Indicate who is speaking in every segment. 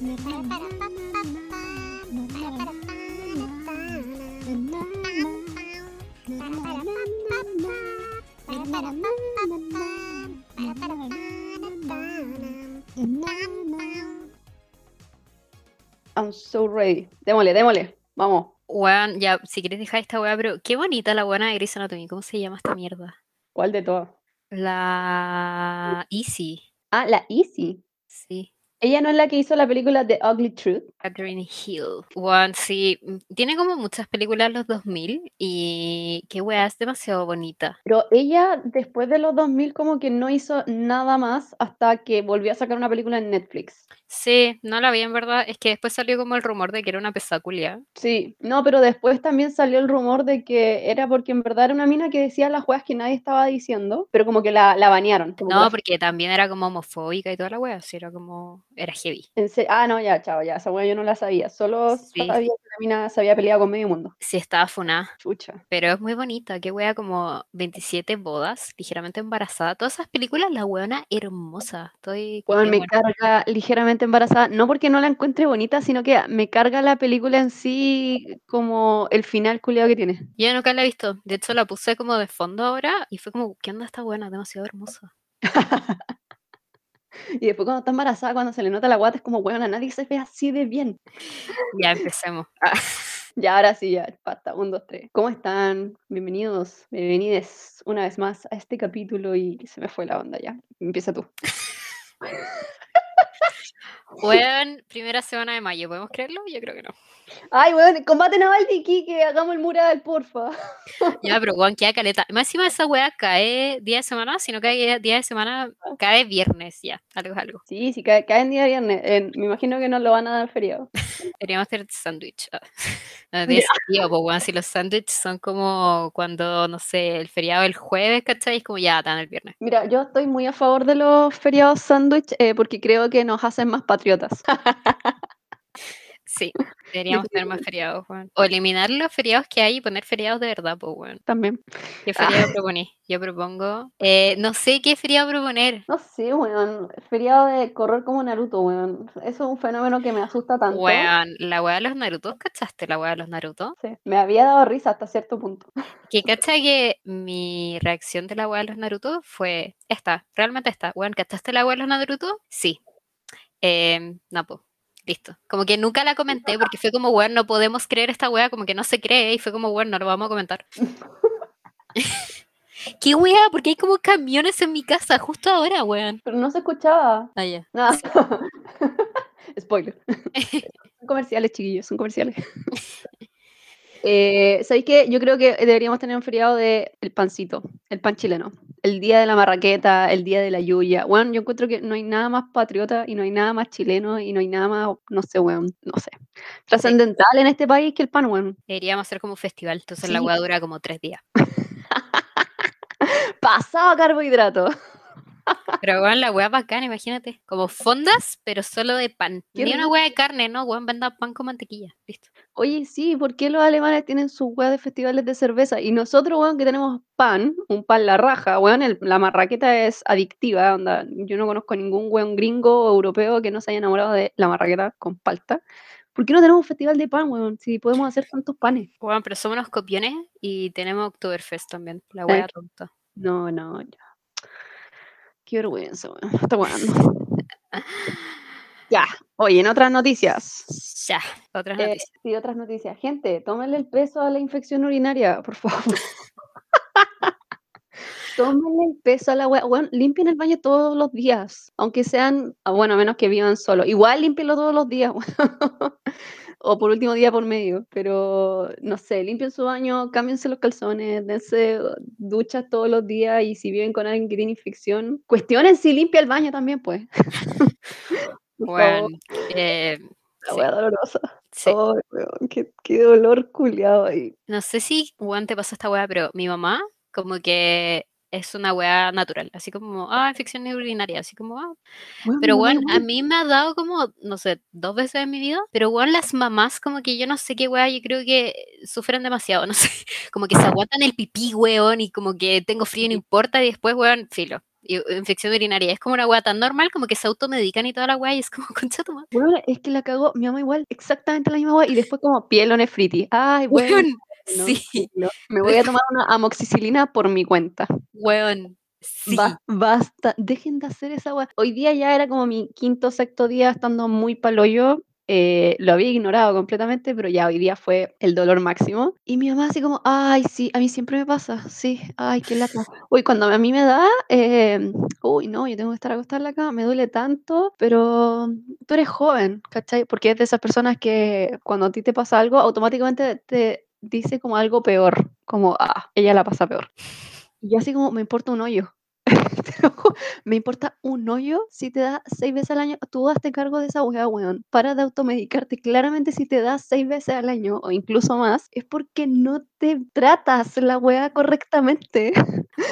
Speaker 1: I'm so ready. Démosle, démosle. Vamos.
Speaker 2: Weón, ya, si quieres dejar esta weá, pero qué bonita la buena de Grey's Anatomy. ¿Cómo se llama esta mierda?
Speaker 1: ¿Cuál de todas?
Speaker 2: La Easy.
Speaker 1: Ah, la Easy.
Speaker 2: Sí.
Speaker 1: Ella no es la que hizo la película The Ugly Truth.
Speaker 2: Green Hill. One, sí. mm, Tiene como muchas películas los 2000 y qué weá, es demasiado bonita.
Speaker 1: Pero ella, después de los 2000, como que no hizo nada más hasta que volvió a sacar una película en Netflix.
Speaker 2: Sí, no la vi en verdad. Es que después salió como el rumor de que era una pesaculia.
Speaker 1: Sí, no, pero después también salió el rumor de que era porque en verdad era una mina que decía las weas que nadie estaba diciendo, pero como que la, la banearon.
Speaker 2: No, porque también era como homofóbica y toda la wea. Así era como. Era heavy.
Speaker 1: en Ah, no, ya, chao, ya, esa wea yo no la sabía. Solo
Speaker 2: Sí.
Speaker 1: sabía que la mina se había peleado con medio mundo.
Speaker 2: Sí, estaba funada.
Speaker 1: Chucha.
Speaker 2: Pero es muy bonita. Qué wea, como 27 bodas, ligeramente embarazada. Todas esas películas, la weona hermosa. Estoy. Qué
Speaker 1: me
Speaker 2: buena.
Speaker 1: carga ligeramente embarazada, no porque no la encuentre bonita, sino que me carga la película en sí como el final culiado que tiene.
Speaker 2: Yo nunca la he visto. De hecho, la puse como de fondo ahora y fue como, ¿qué onda esta buena? Demasiado hermosa.
Speaker 1: Y después cuando está embarazada, cuando se le nota la guata, es como, weón, a nadie se ve así de bien.
Speaker 2: Ya empecemos. Ah,
Speaker 1: Ya, ahora sí, ya, basta, un, dos, tres. ¿Cómo están? Bienvenidos, bienvenides una vez más a este capítulo y se me fue la onda ya. Empieza tú.
Speaker 2: Weón, primera semana de mayo, ¿podemos creerlo? Yo creo que no.
Speaker 1: Ay, weón, combate naval de Iquique, hagamos el mural, porfa.
Speaker 2: Ya, pero weón, queda caleta. Más encima esa weá cae día de semana, si no cae día de semana, cae viernes ya. Algo es algo.
Speaker 1: Sí, sí, cae, cae en día viernes. eh, me imagino que no lo van a dar feriado.
Speaker 2: Deberíamos hacer sándwich. Ah. No tiene sentido, pues weón, si los sándwiches son como cuando, no sé, el feriado el jueves, ¿cachai? Es como ya, dan el viernes.
Speaker 1: Mira, yo estoy muy a favor de los feriados sándwich eh, porque creo que nos hacen más patriotas.
Speaker 2: Sí, deberíamos tener más feriados, weón. O eliminar los feriados que hay y poner feriados de verdad, pues weón.
Speaker 1: También.
Speaker 2: ¿Qué feriado proponí? Yo propongo. eh, no sé qué feriado proponer.
Speaker 1: No sé, weón. Feriado de correr como Naruto, weón. Eso es un fenómeno que me asusta tanto.
Speaker 2: Weón, la weá de los Narutos, ¿cachaste la weá de los Narutos?
Speaker 1: Sí, me había dado risa hasta cierto punto.
Speaker 2: Que cacha que mi reacción de la weá de los Naruto fue esta, realmente esta. Weón, ¿cachaste la weá de los Naruto? Sí. Em, no, pues. Listo. Como que nunca la comenté porque fue como, weón, no podemos creer esta weá, como que no se cree y fue como, weón, no lo vamos a comentar. ¿Qué weá? Porque hay como camiones en mi casa justo ahora, weón.
Speaker 1: Pero no se escuchaba.
Speaker 2: Ah, ya.
Speaker 1: Nada. Spoiler. son comerciales, chiquillos, son comerciales. Eh, ¿Sabéis qué? Yo creo que deberíamos tener un feriado de el pancito, el pan chileno. El día de la marraqueta, el día de la yuya. Bueno, yo encuentro que no hay nada más patriota y no hay nada más chileno y no hay nada más, no sé, weón, no sé. Trascendental en este país que el pan, weón.
Speaker 2: Deberíamos hacer como un festival, entonces la
Speaker 1: Sí.
Speaker 2: weá dura como tres días.
Speaker 1: Pasado carbohidrato.
Speaker 2: Pero weón, la weá bacana, imagínate. Como fondas, pero solo de pan. Ni una weá de carne, ¿no? Weón, venda pan con mantequilla. Listo.
Speaker 1: Oye, sí, ¿por qué los alemanes tienen sus weas de festivales de cerveza? Y nosotros, weón, que tenemos pan, un pan la raja, weón, el- la marraqueta es adictiva, onda. Yo no conozco ningún weón gringo o europeo que no se haya enamorado de la marraqueta con palta. ¿Por qué no tenemos un festival de pan, weón? Si podemos hacer tantos panes.
Speaker 2: Weón, pero somos unos copiones y tenemos Oktoberfest también. La weá tonta.
Speaker 1: No, no, ya. Qué vergüenza, weón. Está weando. Ya. Oye, en otras noticias.
Speaker 2: Ya, otras
Speaker 1: Eh,
Speaker 2: noticias.
Speaker 1: sí, otras noticias. Gente, tómenle el peso a la infección urinaria, por favor. tómenle el peso a la wea. Weón, limpien el baño todos los días, aunque sean, ah, bueno, a menos que vivan solo. Igual límpienlo todos los días. o por último día por medio, pero no sé, limpien su baño, cámbiense los calzones, dense duchas todos los días y si viven con alguien que tiene infección, cuestionen si limpia el baño también, pues.
Speaker 2: Weón, eh,
Speaker 1: la
Speaker 2: sí,
Speaker 1: dolorosa.
Speaker 2: sí.
Speaker 1: Qué, qué dolor culiado ahí.
Speaker 2: No sé si, weón, te pasó esta weá, pero mi mamá, como que es una weá natural. Así como, ah, infección urinaria. Así como, ah, Pero bueno, a mí me ha dado como, no sé, dos veces en mi vida. Pero bueno, las mamás como que yo no sé qué weá, yo creo que sufren demasiado, no sé. Como que se aguantan el pipí, weón, y como que tengo frío y no importa, y después, weón, filo. infección urinaria. Es como una weá tan normal, como que se automedican y toda la weá, y es como, concha tu madre.
Speaker 1: Bueno, es que la cagó mi mamá igual, exactamente la misma weá, y después como piel o nefritis. Ay, bueno.
Speaker 2: Weón, sí.
Speaker 1: Me voy a tomar una amoxicilina por mi cuenta.
Speaker 2: Weón, sí.
Speaker 1: Ba- basta, dejen de hacer esa weá. Hoy día ya era como mi quinto sexto día estando muy paloyo. Eh, lo había ignorado completamente, pero ya hoy día fue el dolor máximo. Y mi mamá así como, ay, sí, a mí siempre me pasa, sí, ay, qué lata. Uy, cuando a mí me da, eh, uy, no, yo tengo que estar acostada en la cama, me duele tanto, pero tú eres joven, ¿cachai? Porque es de esas personas que cuando a ti te pasa algo, automáticamente te dice como algo peor, como, ah, ella la pasa peor. Y yo así como, me importa un hoyo. Me importa un hoyo si te da seis veces al año. Tú hazte cargo de esa weá, weón. Para de automedicarte. Claramente, si te da seis veces al año o incluso más, es porque no te tratas la weá correctamente.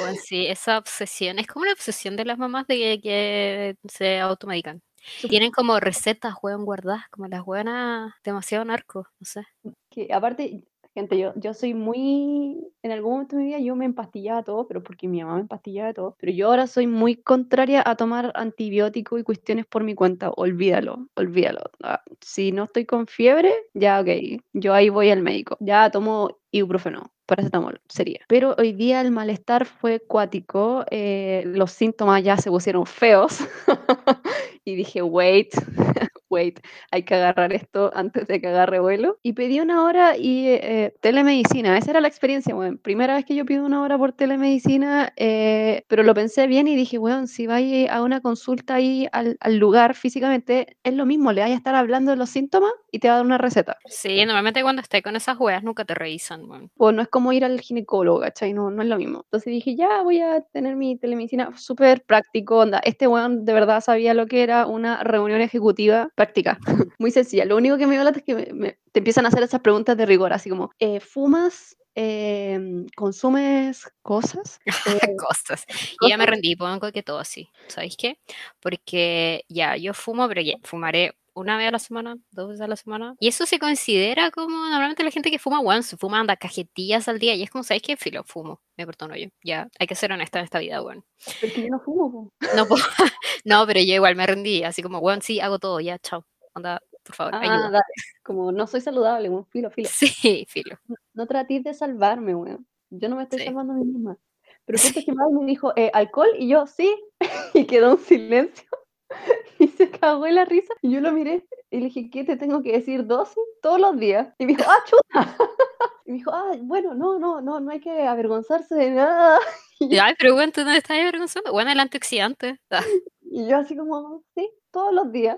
Speaker 2: Weón, sí, esa obsesión, es como una obsesión de las mamás de que, que se automedican. Tienen como recetas, weón, guardadas, como las buenas, demasiado narco, no sé.
Speaker 1: Que aparte, gente, yo, yo soy muy. En algún momento de mi vida yo me empastillaba todo, pero porque mi mamá me empastillaba todo. Pero yo ahora soy muy contraria a tomar antibióticos y cuestiones por mi cuenta. Olvídalo, olvídalo. Ah, Si no estoy con fiebre, ya ok. Yo ahí voy al médico. Ya tomo ibuprofeno, paracetamol, sería. Pero hoy día el malestar fue cuático. eh, los síntomas ya se pusieron feos. y dije, wait, wait, hay que agarrar esto antes de que agarre vuelo. Y pedí una hora y eh, telemedicina, esa era la experiencia, weón. Primera vez que yo pido una hora por telemedicina, eh, pero lo pensé bien y dije, weón, si vais a una consulta ahí al, al lugar físicamente, es lo mismo, le vais a estar hablando de los síntomas y te va a dar una receta.
Speaker 2: Sí, normalmente cuando estés con esas weas nunca te revisan, weón.
Speaker 1: Pues no es como ir al ginecólogo, ¿cachai? No, no es lo mismo. Entonces dije, ya voy a tener mi telemedicina súper práctico, onda. Este weón de verdad sabía lo que era una reunión ejecutiva práctica, muy sencilla. Lo único que me dio lata es que me- me- te empiezan a hacer esas preguntas de rigor, así como, eh, ¿fumas? Eh, ¿Consumes cosas? Eh,
Speaker 2: Cosas. Y ya me rendí, pongo que todo así. ¿Sabéis qué? Porque ya, yo fumo, pero ya, fumaré una vez a la semana, dos veces a la semana. Y eso se considera como normalmente la gente que fuma, weón, se fuma anda cajetillas al día. Y es como, ¿sabéis qué? Filo, fumo. Me perdono yo. Ya, hay que ser honesta en esta vida, weón.
Speaker 1: Porque yo no fumo.
Speaker 2: No, no, pero yo igual me rendí. Así como, weón, sí, hago todo, ya, chao. Anda, por favor,
Speaker 1: Ah,
Speaker 2: ayuda.
Speaker 1: dale. Como no soy saludable, weón, filo, filo.
Speaker 2: Sí, filo.
Speaker 1: No, no tratéis de salvarme, weón. Yo no me estoy
Speaker 2: Sí.
Speaker 1: salvando a mí misma. Pero es que me dijo, eh, ¿alcohol? Y yo, sí. Y quedó un silencio. Y se cagó en la risa. Y yo lo miré y le dije, ¿qué te tengo que decir? ¿Dosis? Todos los días. Y me dijo, ¡ah, chuta! Y me dijo, ah, bueno, no, no, no, no hay que avergonzarse de nada. Y
Speaker 2: Ay, pero weón, tú no estás avergonzando. Bueno, el antioxidante. Ah,
Speaker 1: y yo así como, sí, todos los días.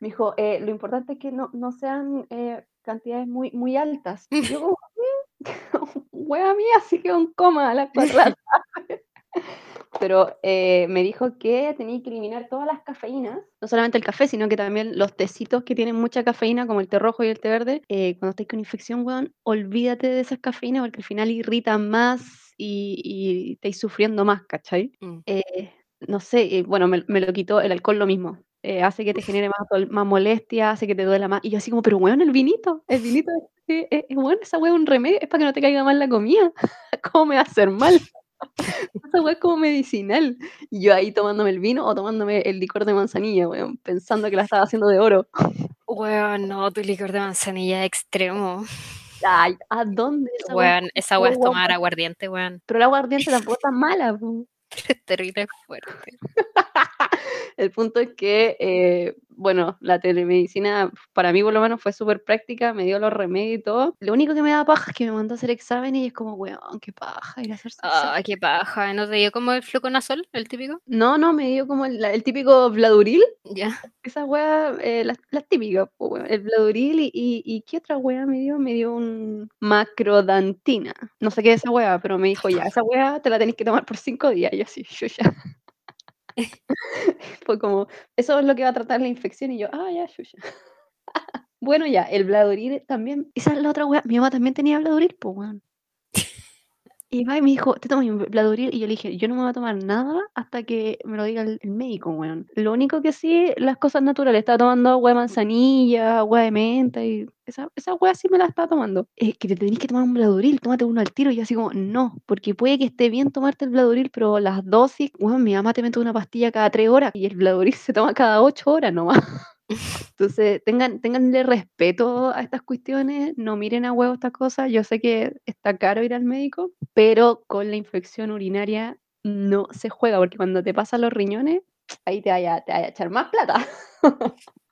Speaker 1: Me dijo, eh, lo importante es que no, no sean eh, cantidades muy, muy altas. Y yo como, "Mm, wea mía, así que un coma a las 4 de la tarde. Pero eh, me dijo que tenía que eliminar todas las cafeínas, no solamente el café, sino que también los tecitos que tienen mucha cafeína, como el té rojo y el té verde. Eh, cuando estés con infección, weón, olvídate de esas cafeínas porque al final irritan más y, y estáis sufriendo más, ¿cachai?
Speaker 2: mm.
Speaker 1: Eh, no sé, eh, bueno, me, me lo quitó el alcohol lo mismo. Eh, hace que te genere más, más molestia, hace que te duela más. Y yo así como, pero weón, el vinito, el vinito, es, bueno, esa es un remedio, es para que no te caiga mal la comida. ¿Cómo me va a hacer mal? Esa weá es como medicinal. Y yo ahí tomándome el vino o tomándome el licor de manzanilla, weón, pensando que la estaba haciendo de oro.
Speaker 2: Weón, no, tu licor de manzanilla es extremo.
Speaker 1: Ay, ¿a dónde esa?
Speaker 2: Weón, esa weá es
Speaker 1: weón,
Speaker 2: tomar aguardiente, weón.
Speaker 1: Pero el aguardiente tampoco es tan mala, po.
Speaker 2: Es terrible fuerte.
Speaker 1: El punto es que, eh, bueno, la telemedicina para mí por lo menos fue súper práctica, me dio los remedios y todo. Lo único que me da paja es que me mandó a hacer examen y es como, weón, qué paja ir a hacerse.
Speaker 2: Ah, qué paja. ¿No te dio como el fluconazol, el típico?
Speaker 1: No, no, me dio como el, típico Vladuril,
Speaker 2: Ya.
Speaker 1: esa wea, eh, las, las típicas, el Vladuril y, y, y ¿qué otra wea me dio? Me dio un macrodantina. No sé qué es esa wea, pero me dijo, ya, esa wea te la tenés que tomar por cinco días. Y yo así, yo ya. Fue como, eso es lo que va a tratar la infección. Y yo, ah, ya, ya. Bueno, ya, el Vladuril también. Esa es la otra wea. Mi mamá también tenía Vladuril, pues, weón. Y va y me dijo, ¿te tomas un Bladuril? Y yo le dije, yo no me voy a tomar nada hasta que me lo diga el, el médico, weón. Lo único que sí, las cosas naturales. Estaba tomando agua de manzanilla, agua de menta y esa, esa agua sí me la estaba tomando. Es que te tenés que tomar un Bladuril, tómate uno al tiro. Y yo así como, no, porque puede que esté bien tomarte el Bladuril, pero las dosis, weón, mi mamá te mete una pastilla cada tres horas y el Bladuril se toma cada ocho horas nomás. Entonces, tengan, tenganle respeto a estas cuestiones, no miren a huevo estas cosas. Yo sé que está caro ir al médico, pero con la infección urinaria no se juega, porque cuando te pasan los riñones, ahí te vaya, te vaya a echar más plata.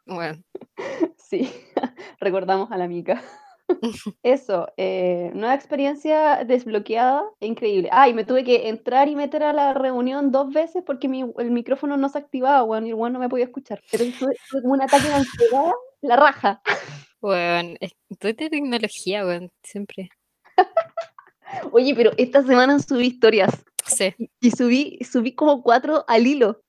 Speaker 2: Bueno,
Speaker 1: Sí, recordamos a la mica. Eso, eh, nueva experiencia desbloqueada, increíble. Ah, y me tuve que entrar y meter a la reunión dos veces porque mi, el micrófono no se activaba, weón, y el no me podía escuchar. Pero tuve, tuve como un ataque de ansiedad, la raja.
Speaker 2: weón, es- tú de tecnología, weón, siempre.
Speaker 1: Oye, pero esta semana subí historias
Speaker 2: Sí.
Speaker 1: y subí, subí como cuatro al hilo.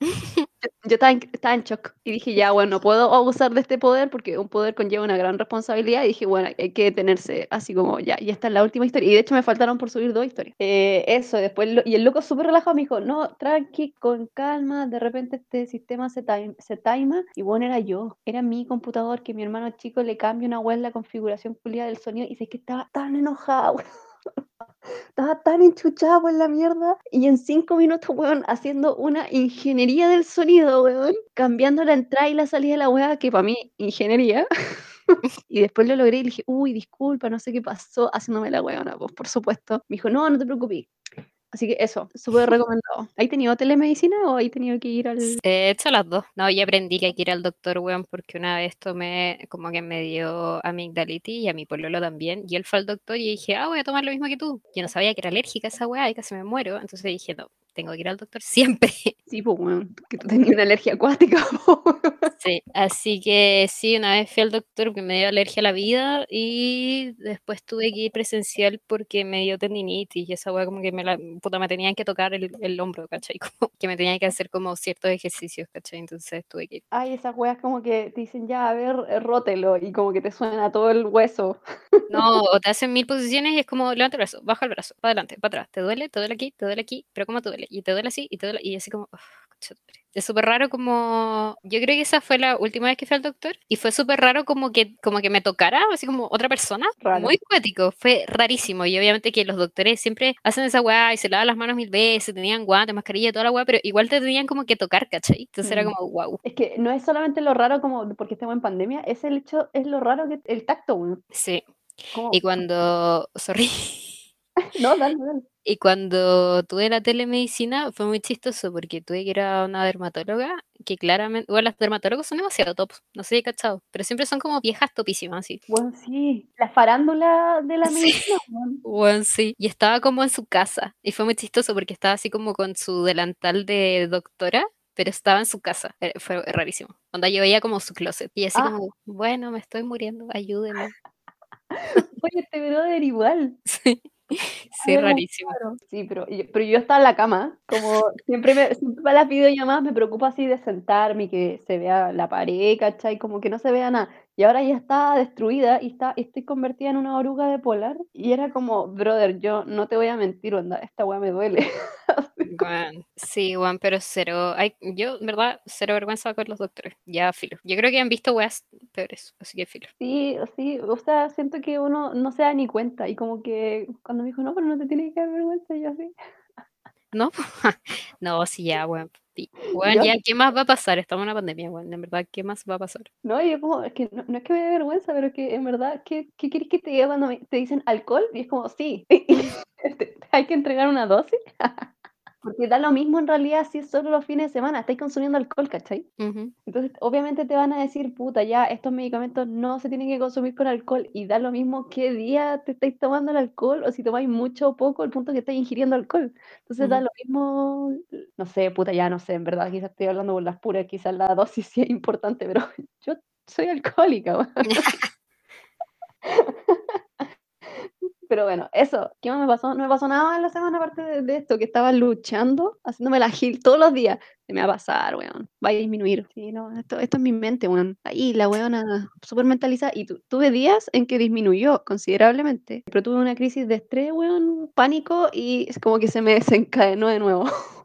Speaker 1: Yo, estaba, en, estaba en shock y dije, ya, bueno, no puedo abusar de este poder porque un poder conlleva una gran responsabilidad. Y dije, bueno, hay que detenerse, así como, ya, y esta es la última historia. Y de hecho me faltaron por subir dos historias. Eh, eso, después, lo- y el loco súper relajado me dijo, no, tranqui, con calma, de repente este sistema se, time, se tima. Y bueno, era yo, era mi computador que mi hermano chico le cambia una web la configuración culiada del sonido. Y sé que estaba tan enojada, weón. Estaba tan enchuchada por la mierda. Y en cinco minutos, weón, haciendo una ingeniería del sonido, weón. Cambiando la entrada y la salida de la weá, que para mí, ingeniería. y después lo logré y le dije, uy, disculpa, no sé qué pasó, haciéndome la weona, pues por supuesto. Me dijo, no, no te preocupes. Así que eso, súper recomendado. ¿Hay tenido telemedicina o hay tenido que ir al...?
Speaker 2: He hecho las dos. No, ya aprendí que hay que ir al doctor, weón, porque una vez tomé, como que me dio amigdalitis y a mi pololo también. Y él fue al doctor y dije, ah, voy a tomar lo mismo que tú. Yo no sabía que era alérgica esa weá y casi me muero. Entonces dije, no, tengo que ir al doctor siempre.
Speaker 1: Sí, pues, weón, que tú tenías una alergia acuática. po.
Speaker 2: Sí, así que sí, una vez fui al doctor que me dio alergia a la vida y después tuve que ir presencial porque me dio tendinitis y esa weá como que me la, puta, me tenían que tocar el, el hombro, ¿cachai? Como que me tenían que hacer como ciertos ejercicios, ¿cachai? Entonces tuve que ir.
Speaker 1: Ay, esas weas como que te dicen, ya, a ver, eh, rótelo, y como que te suena todo el hueso.
Speaker 2: No, o te hacen mil posiciones y es como levanta el brazo, baja el brazo, para adelante, para atrás, te duele, te duele aquí, te duele aquí, pero ¿cómo te duele? Y te duele así, y te duele, y así como, madre. es súper raro como, yo creo que esa fue la última vez que fui al doctor, y fue súper raro como que, como que me tocara, así como otra persona,
Speaker 1: Raro.
Speaker 2: muy cuático, fue rarísimo, y obviamente que los doctores siempre hacen esa weá y se lavan las manos mil veces, tenían guantes, mascarilla, toda la weá, pero igual te tenían como que tocar, ¿cachai? Entonces era
Speaker 1: Mm.
Speaker 2: como, wow,
Speaker 1: Es que no es solamente lo raro como porque estamos en pandemia, es el hecho, es lo raro que el tacto, weón.
Speaker 2: sí.
Speaker 1: Como,
Speaker 2: Y cuando, sorry.
Speaker 1: no, dale, dale.
Speaker 2: Y cuando tuve la telemedicina fue muy chistoso porque tuve que ir a una dermatóloga que claramente, bueno, las dermatólogos son demasiado tops, no sé cachado, pero siempre son como viejas topísimas, así.
Speaker 1: Bueno, sí, la farándula de la medicina.
Speaker 2: Bueno, sí. Y estaba como en su casa y fue muy chistoso porque estaba así como con su delantal de doctora, pero estaba en su casa. Eh, Fue rarísimo. Onda yo veía como su closet y así
Speaker 1: Ah.
Speaker 2: como, bueno, me estoy muriendo, ayúdeme.
Speaker 1: Oye, este brother igual.
Speaker 2: Sí, sí,
Speaker 1: Algo
Speaker 2: rarísimo.
Speaker 1: raro. Sí, pero pero yo estaba en la cama, como siempre, me, siempre para las videollamadas me preocupa así de sentarme y que se vea la pared, ¿cachai? Como que no se vea nada. Y ahora ya está destruida y está, estoy convertida en una oruga de polar. Y era como, brother, yo no te voy a mentir, onda, esta weá me duele.
Speaker 2: Bueno, sí, Juan, pero cero. Hay, yo, verdad, cero vergüenza con los doctores. Ya, filo. Yo creo que han visto weas peores, así que filo.
Speaker 1: Sí, sí, o sea, siento que uno no se da ni cuenta. Y como que cuando me dijo, no, pero no te tienes que dar vergüenza, yo así.
Speaker 2: ¿No? no, sí, ya, weón. Weón,
Speaker 1: Yo-
Speaker 2: ya, ¿qué más va a pasar? Estamos en una pandemia, weón. En verdad, ¿qué más va a pasar?
Speaker 1: No, yo como, es que no, no es que me dé vergüenza, pero que en verdad, ¿qué, qué quieres que te diga cuando me- te dicen alcohol? Y es como, sí, te- hay que entregar una dosis. Porque da lo mismo en realidad si es solo los fines de semana, estáis consumiendo alcohol, ¿cachai? Entonces, obviamente te van a decir, puta, ya, estos medicamentos no se tienen que consumir con alcohol, y da lo mismo qué día te estáis tomando el alcohol, o si tomáis mucho o poco, el punto que estáis ingiriendo alcohol. Entonces, da lo mismo, no sé, puta, ya no sé, en verdad, quizás estoy hablando por las puras, quizás la dosis sí es importante, pero yo soy alcohólica. Pero bueno, eso, ¿qué más me pasó? No me pasó nada en la semana aparte de, esto, que estaba luchando, haciéndome la gil todos los días. Se me va a pasar, weón. Va a disminuir. Sí, no, esto, esto es mi mente, weón. Ahí la weona súper mentalizada. Y tuve días en que disminuyó considerablemente. Pero tuve una crisis de estrés, weón, pánico y es como que se me desencadenó de nuevo.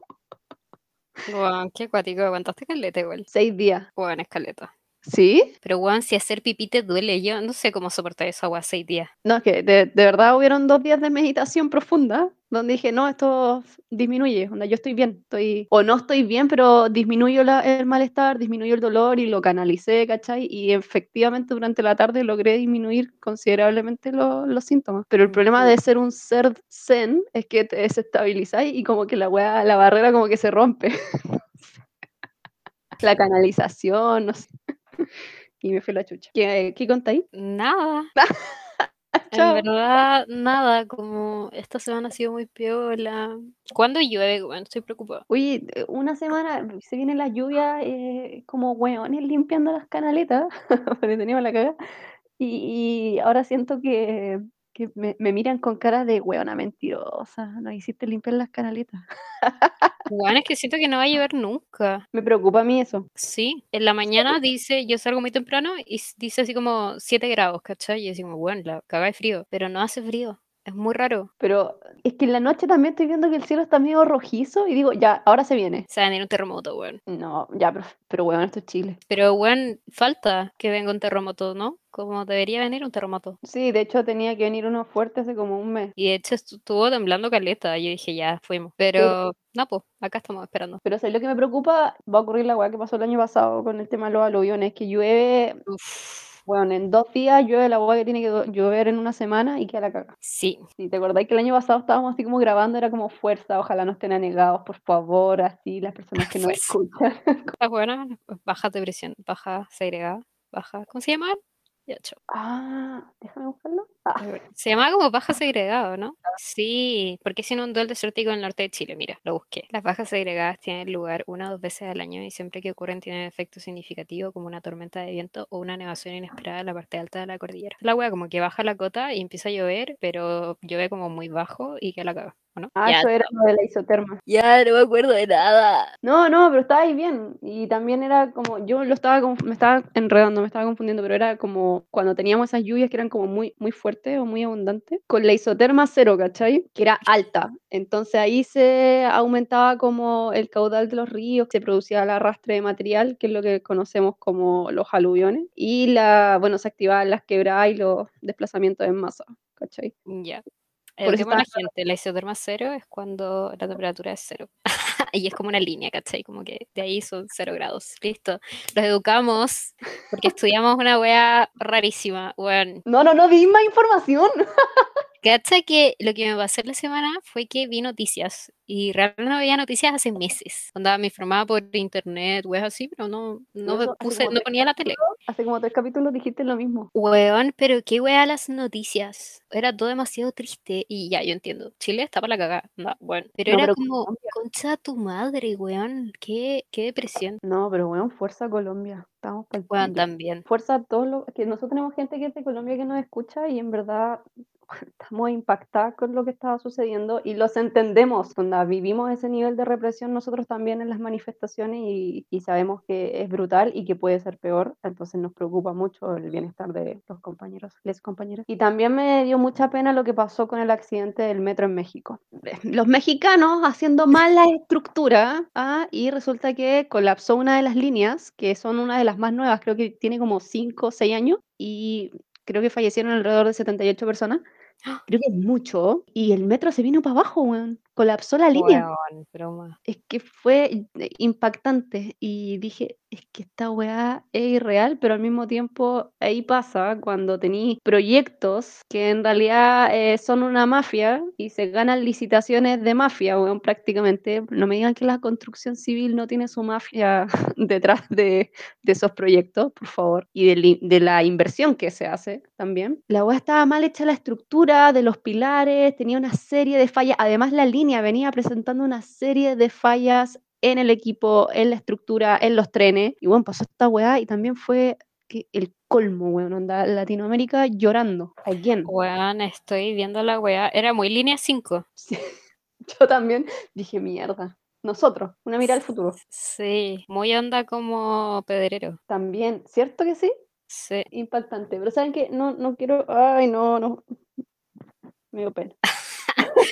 Speaker 2: Weón, qué acuático. ¿Aguantaste caleta igual?
Speaker 1: Seis días.
Speaker 2: Weón, escaleta.
Speaker 1: ¿Sí?
Speaker 2: Pero, weón, si hacer pipí te duele, yo no sé cómo soportar eso agua seis días.
Speaker 1: No, es que de, verdad hubieron dos días de meditación profunda donde dije, no, esto disminuye, onda, yo estoy bien, estoy, o no estoy bien, pero disminuyo el malestar, disminuyo el dolor y lo canalicé, ¿cachai? Y efectivamente durante la tarde logré disminuir considerablemente los síntomas. Pero el problema de ser un ser zen es que te desestabilizáis y como que la wea, la barrera como que se rompe. la canalización, no sé y me fue la chucha. ¿Qué, qué contáis?
Speaker 2: Nada. en verdad, nada, como esta semana ha sido muy piola. ¿Cuándo llueve? Bueno, estoy preocupada.
Speaker 1: Oye, una semana, se viene la lluvia, eh, como hueones limpiando las canaletas, porque teníamos la caga. Y, ahora siento que, que me, me, miran con cara de hueona mentirosa, no hiciste limpiar las canaletas.
Speaker 2: Bueno, es que siento que no va a llover nunca.
Speaker 1: Me preocupa a mí eso.
Speaker 2: Sí, en la mañana dice, yo salgo muy temprano y dice así como 7 grados, ¿cachai? Y decimos, bueno, la caga de frío, pero no hace frío. Es muy raro.
Speaker 1: Pero es que en la noche también estoy viendo que el cielo está medio rojizo y digo, ya, ahora se viene.
Speaker 2: Se va a venir un terremoto, weón.
Speaker 1: No, ya, pero, pero weón, esto es Chile.
Speaker 2: Pero weón, falta que venga un terremoto, ¿no? Como debería venir un terremoto.
Speaker 1: Sí, de hecho tenía que venir uno fuerte hace como un mes.
Speaker 2: Y de hecho estuvo temblando caleta. Yo dije, ya, fuimos. Pero no, pues, acá estamos esperando.
Speaker 1: Pero ¿sabes lo que me preocupa? Va a ocurrir la weá que pasó el año pasado con el tema de los aluviones, que llueve. Uf bueno, en dos días llueve el agua que tiene que llover en una semana y queda la caga.
Speaker 2: Sí.
Speaker 1: Si te acordáis que el año pasado estábamos así como grabando, era como fuerza, ojalá no estén anegados, por favor, así las personas que no escuchan.
Speaker 2: Está buena, baja de presión, baja segregada, baja, ¿cómo se llama?
Speaker 1: Ah, déjame buscarlo.
Speaker 2: Se llama como baja segregado, ¿no? Sí, porque si no un duelo desértico en el norte de Chile, mira, lo busqué. Las bajas segregadas tienen lugar una o dos veces al año y siempre que ocurren tienen efecto significativo como una tormenta de viento o una nevación inesperada en la parte alta de la cordillera. La wea como que baja la cota y empieza a llover, pero llueve como muy bajo y que la caga.
Speaker 1: Ah, eso era lo de la isoterma.
Speaker 2: Ya, no me acuerdo de nada.
Speaker 1: No, no, pero estaba ahí bien. Y también era como, yo lo estaba, me estaba enredando, me estaba confundiendo, pero era como cuando teníamos esas lluvias que eran como muy, muy fuertes o muy abundantes, con la isoterma cero, ¿cachai? Que era alta. Entonces ahí se aumentaba como el caudal de los ríos, se producía el arrastre de material, que es lo que conocemos como los aluviones, y la, bueno, se activaban las quebradas y los desplazamientos en masa, ¿cachai?
Speaker 2: Ya. Por eso la gente, la isoterma cero es cuando la temperatura es cero. y es como una línea, ¿cachai? Como que de ahí son cero grados. Listo. Los educamos porque estudiamos una wea rarísima. Bueno.
Speaker 1: No, no, no, di más información.
Speaker 2: Cacha que lo que me pasó la semana fue que vi noticias y realmente no veía noticias hace meses. Andaba me informaba por internet, weón, así, pero no, no, puse, no ponía la tele.
Speaker 1: Hace como tres capítulos dijiste lo mismo.
Speaker 2: Weón, pero qué wea las noticias. Era todo demasiado triste y ya, yo entiendo. Chile está para la cagada. No, bueno, pero era como, concha tu madre, weón. Qué, qué depresión.
Speaker 1: No, pero weón, fuerza Colombia. Estamos
Speaker 2: Weón, también.
Speaker 1: Fuerza a todos los. Que nosotros tenemos gente que es de Colombia que nos escucha y en verdad estamos impactadas con lo que estaba sucediendo y los entendemos. Cuando vivimos ese nivel de represión nosotros también en las manifestaciones y, sabemos que es brutal y que puede ser peor, entonces nos preocupa mucho el bienestar de los compañeros, les compañeros. Y también me dio mucha pena lo que pasó con el accidente del metro en México. Los mexicanos haciendo mal la estructura ¿ah? y resulta que colapsó una de las líneas, que son una de las más nuevas, creo que tiene como 5 o 6 años, y creo que fallecieron alrededor de 78 personas. Creo que es mucho. Y el metro se vino para abajo, weón colapsó la línea. Es que fue eh, impactante y dije, es que esta weá es irreal, pero al mismo tiempo ahí pasa cuando tenéis proyectos que en realidad eh, son una mafia y se ganan licitaciones de mafia, weón, prácticamente. No me digan que la construcción civil no tiene su mafia detrás de, esos proyectos, por favor, y de, de, la inversión que se hace también. La weá estaba mal hecha la estructura de los pilares, tenía una serie de fallas, además la línea venía presentando una serie de fallas en el equipo, en la estructura, en los trenes. Y bueno, pasó esta weá y también fue que el colmo, weón, onda Latinoamérica llorando. Again.
Speaker 2: Weón, estoy viendo la weá. Era muy línea 5.
Speaker 1: Yo también dije, mierda. Nosotros, una mirada al futuro.
Speaker 2: Sí, muy onda como pedrero.
Speaker 1: También, ¿cierto que sí?
Speaker 2: Sí.
Speaker 1: Impactante. Pero ¿saben qué? No, no quiero. Ay, no, no. Me dio pena.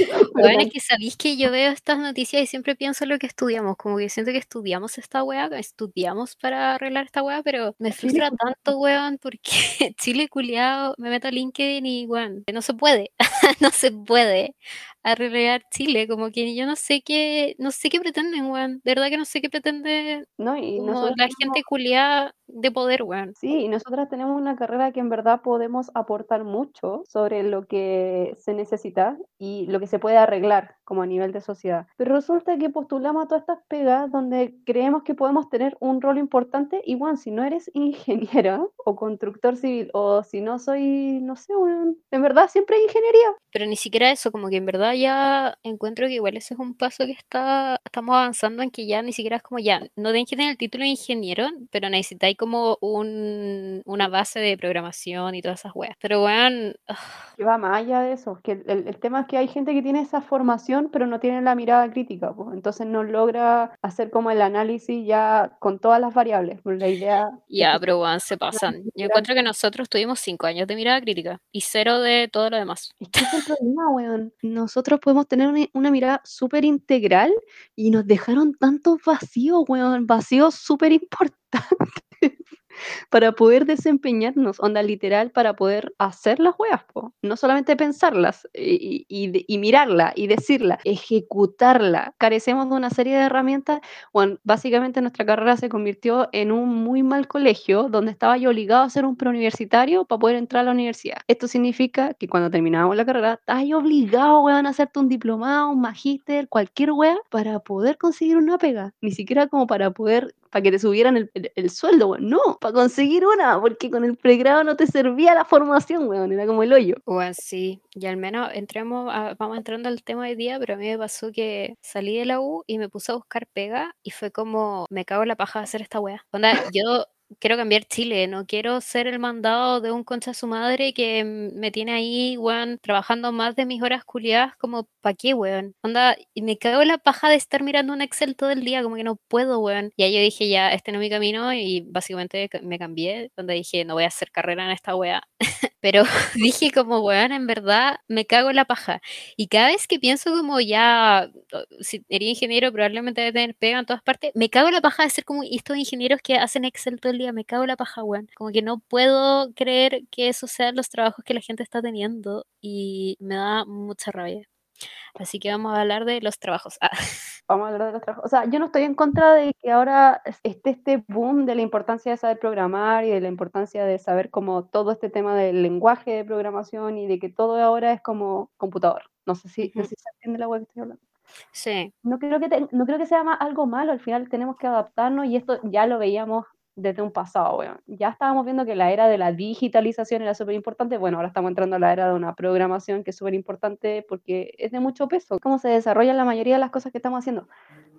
Speaker 2: Bueno, es que sabéis que yo veo estas noticias y siempre pienso en lo que estudiamos, como que siento que estudiamos esta weá, estudiamos para arreglar esta weá, pero me frustra tanto, weón, porque Chile culiado, me meto a LinkedIn y weón, no se puede, no se puede arreglar Chile, como que yo no sé qué, no sé qué pretenden, weón, de verdad que no sé qué pretende
Speaker 1: no, y
Speaker 2: la gente culiada de poder, weón.
Speaker 1: Sí, y nosotras tenemos una carrera que en verdad podemos aportar mucho sobre lo que se necesita y lo que se puede arreglar como a nivel de sociedad. Pero resulta que postulamos a todas estas pegas donde creemos que podemos tener un rol importante y bueno, si no eres ingeniera o constructor civil o si no soy, no sé, bueno, en verdad siempre hay ingeniería.
Speaker 2: Pero ni siquiera eso, como que en verdad ya encuentro que igual ese es un paso que está, estamos avanzando en que ya ni siquiera es como ya, no den que tener el título de ingeniero, pero necesitáis como un, una base de programación y todas esas weas. Pero weón...
Speaker 1: Que va más allá de eso, que el, el tema es que hay gente que tiene esa formación pero no tiene la mirada crítica, pues. entonces no logra hacer como el análisis ya con todas las variables. Pues la idea.
Speaker 2: Ya, pero bueno, se pasan. Yo encuentro que nosotros tuvimos cinco años de mirada crítica y cero de todo lo demás.
Speaker 1: Es que es el problema, weón. Nosotros podemos tener una, una mirada súper integral y nos dejaron tantos vacíos, weón, vacíos súper importantes para poder desempeñarnos, onda literal, para poder hacer las weas, no solamente pensarlas y, y, y, mirarla y decirla, ejecutarla. Carecemos de una serie de herramientas. Bueno, básicamente nuestra carrera se convirtió en un muy mal colegio donde estaba yo obligado a ser un preuniversitario para poder entrar a la universidad. Esto significa que cuando terminábamos la carrera, estás obligado, a hacerte un diplomado, un magíster, cualquier wea, para poder conseguir una pega. Ni siquiera como para poder para que te subieran el, el, sueldo, weón. No, para conseguir una, porque con el pregrado no te servía la formación, weón. Era como el hoyo.
Speaker 2: Bueno, sí. Y al menos entremos vamos entrando al tema de día, pero a mí me pasó que salí de la U y me puse a buscar pega y fue como, me cago en la paja de hacer esta wea. Onda, yo quiero cambiar Chile, no quiero ser el mandado de un concha su madre que me tiene ahí, weón, trabajando más de mis horas culiadas, como, ¿pa' qué, weón? Onda, y me cago en la paja de estar mirando un Excel todo el día, como que no puedo, weón. Y ahí yo dije, ya, este no es mi camino, y básicamente me cambié, donde dije, no voy a hacer carrera en esta wea. Pero dije como, weón, en verdad, me cago en la paja. Y cada vez que pienso como ya, si eres ingeniero, probablemente debe tener pega en todas partes, me cago en la paja de ser como estos ingenieros que hacen Excel todo el me cago en la paja, weón. Como que no puedo creer que esos sean los trabajos que la gente está teniendo y me da mucha rabia. Así que vamos a hablar de los trabajos. Ah.
Speaker 1: Vamos a hablar de los trabajos. O sea, yo no estoy en contra de que ahora esté este boom de la importancia de saber programar y de la importancia de saber como todo este tema del lenguaje de programación y de que todo ahora es como computador. No sé si, se entiende la web que estoy hablando.
Speaker 2: Sí.
Speaker 1: No creo que, no creo que sea algo malo, al final tenemos que adaptarnos y esto ya lo veíamos desde un pasado, bueno. Ya estábamos viendo que la era de la digitalización era súper importante, bueno, ahora estamos entrando a la era de una programación que es súper importante porque es de mucho peso, cómo se desarrollan la mayoría de las cosas que estamos haciendo.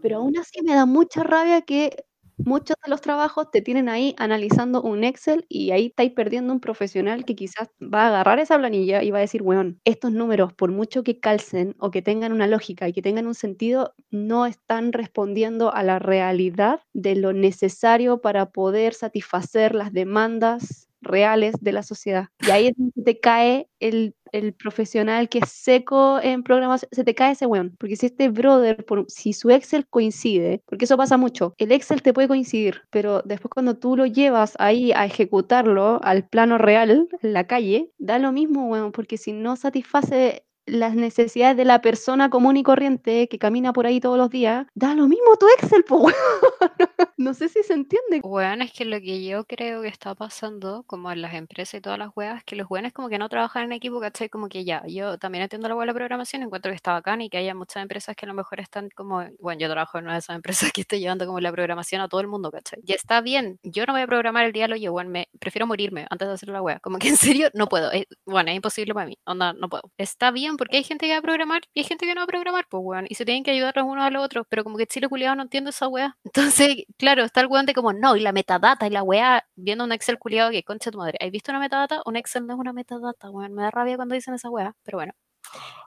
Speaker 1: Pero aún así me da mucha rabia que muchos de los trabajos te tienen ahí analizando un Excel y ahí estáis perdiendo un profesional que quizás va a agarrar esa planilla y va a decir, weón, estos números, por mucho que calcen o que tengan una lógica y que tengan un sentido, no están respondiendo a la realidad de lo necesario para poder satisfacer las demandas reales de la sociedad. Y ahí es te cae el, el, profesional que es seco en programación, se te cae ese weón. Porque si este brother, por, si su Excel coincide, porque eso pasa mucho, el Excel te puede coincidir, pero después cuando tú lo llevas ahí a ejecutarlo al plano real, en la calle, da lo mismo, weón, porque si no satisface las necesidades de la persona común y corriente que camina por ahí todos los días, da lo mismo tu Excel, pues, no sé si se entiende.
Speaker 2: Bueno, es que lo que yo creo que está pasando, como en las empresas y todas las weas, que los buenos como que no trabajan en equipo, ¿cachai? Como que ya, yo también entiendo la wea de la programación, encuentro que está bacán y que haya muchas empresas que a lo mejor están como, bueno, yo trabajo en una de esas empresas que estoy llevando como la programación a todo el mundo, ¿cachai? Y está bien, yo no voy a programar el diálogo, yo, bueno, me, prefiero morirme antes de hacer la wea, como que en serio no puedo, bueno, es imposible para mí, onda, no puedo. Está bien porque hay gente que va a programar y hay gente que no va a programar, pues, weón, y se tienen que ayudar los unos a los otros, pero como que Chile culiado no entiende esa weá. Entonces, claro, está el weón de como, no, y la metadata, y la weá, viendo un Excel culiado que, concha tu madre, ¿has visto una metadata? Un Excel no es una metadata, weón, me da rabia cuando dicen esa weá, pero bueno.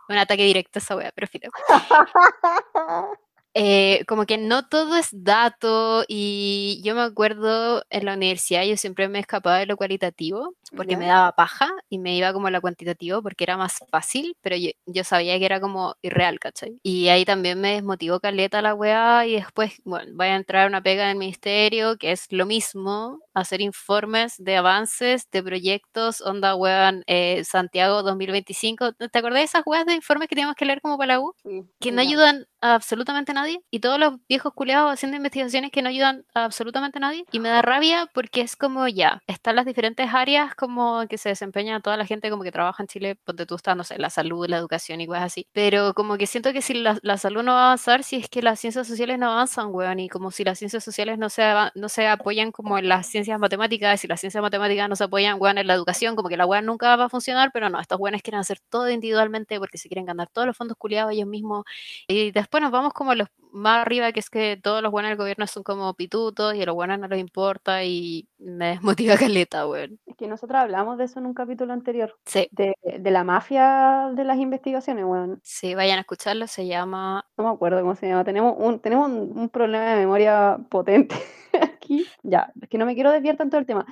Speaker 2: Un ataque directo a esa weá, pero filo. Eh, como que no todo es dato y yo me acuerdo en la universidad yo siempre me escapaba de lo cualitativo porque me daba paja y me iba como a lo cuantitativo porque era más fácil, pero yo, sabía que era como irreal, ¿cachai? Y ahí también me desmotivó caleta la weá y después, bueno, voy a entrar a una pega en el ministerio que es lo mismo, hacer informes de avances de proyectos, onda weón, eh, Santiago 2025, ¿te acordás de esas weas de informes que teníamos que leer como para la U? que no ayudan a absolutamente nadie y todos los viejos culeados haciendo investigaciones que no ayudan a absolutamente nadie y me da rabia porque es como ya, están las diferentes áreas como que se desempeña toda la gente como que trabaja en Chile, donde tú estás, no sé, la salud, la educación y cosas así, pero como que siento que si la, salud no va a avanzar, si es que las ciencias sociales no avanzan, weón, y como si las ciencias sociales no se, no se apoyan como en las ciencias matemáticas, y las ciencias matemáticas no se apoyan, weón, en la educación, como que la weón nunca va a funcionar, pero no, estos weones quieren hacer todo individualmente porque se quieren ganar todos los fondos culiados ellos mismos, y después nos vamos como a los más arriba, que es que todos los buenos del gobierno son como pitutos y a los buenos no les importa y me desmotiva caleta, weón.
Speaker 1: Es que nosotros hablamos de eso en un capítulo anterior. Sí. De, la mafia de las investigaciones, weón.
Speaker 2: Sí, vayan a escucharlo, se llama...
Speaker 1: No me acuerdo cómo se llama. Tenemos un, tenemos un, problema de memoria potente aquí. Ya, es que no me quiero desviar tanto del tema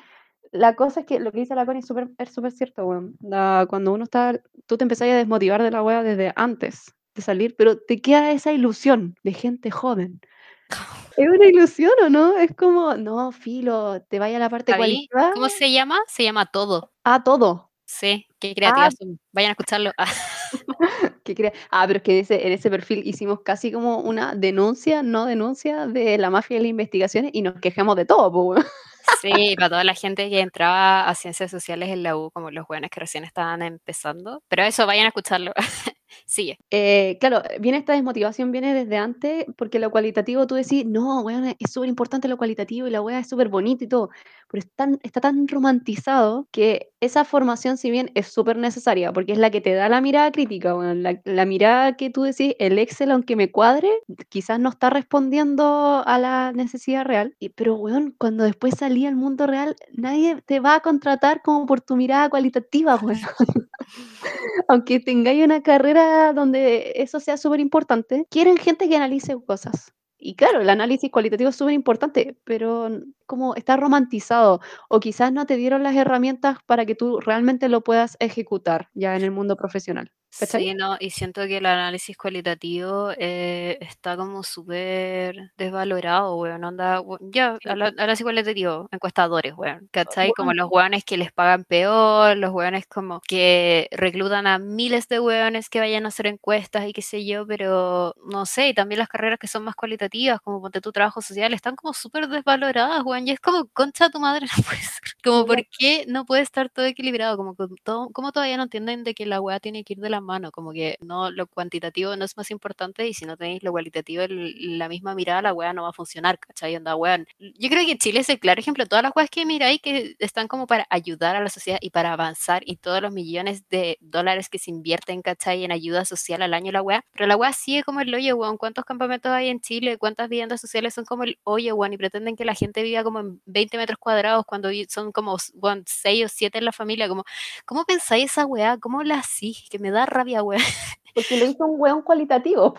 Speaker 1: la cosa es que lo que dice la Connie es súper cierto, weón. cuando uno está, tú te empezás a desmotivar de la weá desde antes de salir, pero te queda esa ilusión de gente joven. Es una ilusión, ¿o no? Es como, no, filo, te vaya a la parte cualitativa.
Speaker 2: ¿Cómo se llama? Se llama Todo.
Speaker 1: Ah, Todo.
Speaker 2: Sí, qué creativas ah. Vayan a escucharlo.
Speaker 1: qué ah, pero es que en ese, en ese perfil hicimos casi como una denuncia, no denuncia de la mafia de las investigaciones y nos quejamos de todo, pues.
Speaker 2: Sí, para toda la gente que entraba a ciencias sociales en la U, como los jóvenes que recién estaban empezando. Pero eso, vayan a escucharlo. Sigue.
Speaker 1: Eh, claro, viene esta desmotivación, viene desde antes, porque lo cualitativo tú decís, no, weón, es súper importante lo cualitativo y la weá es súper bonita y todo, pero está tan romantizado que esa formación, si bien es súper necesaria, porque es la que te da la mirada crítica, weón, la, mirada que tú decís, el Excel, aunque me cuadre, quizás no está respondiendo a la necesidad real, y, pero weón, cuando después salí al mundo real, nadie te va a contratar como por tu mirada cualitativa, weón. aunque tengáis una carrera donde eso sea súper importante, quieren gente que analice cosas. Y claro, el análisis cualitativo es súper importante, pero como está romantizado o quizás no te dieron las herramientas para que tú realmente lo puedas ejecutar ya en el mundo profesional.
Speaker 2: Sí, no, y siento que el análisis cualitativo eh, está como súper desvalorado, weón. Onda, ya, análisis cualitativo, encuestadores, weón. ¿Cachai? Como los weones que les pagan peor, los weones como que reclutan a miles de weones que vayan a hacer encuestas y qué sé yo, pero no sé, y también las carreras que son más cualitativas, como ponte tu trabajo social, están como súper desvaloradas, weón. Y es como, concha tu madre, no puede ser. Como, ¿por qué no puede estar todo equilibrado? Como, todo, como todavía no entienden de que la weá tiene que ir de la mano, como que no, lo cuantitativo no es más importante y si no tenéis lo cualitativo en la misma mirada, la weá no va a funcionar, ¿cachai? Onda, weón. Yo creo que Chile es el claro ejemplo, todas las weas que miráis que están como para ayudar a la sociedad y para avanzar y todos los millones de dólares que se invierten, ¿cachai? En ayuda social al año la weá, pero la weá sigue como el hoyo, weón. ¿Cuántos campamentos hay en Chile? ¿Cuántas viviendas sociales son como el hoyo, weón? Y pretenden que la gente viva como en 20 metros cuadrados cuando son como, weón, 6 o 7 en la familia, como, ¿cómo pensáis esa weá? ¿Cómo la así? Que me da rabia, weón.
Speaker 1: Porque lo hizo un weón cualitativo.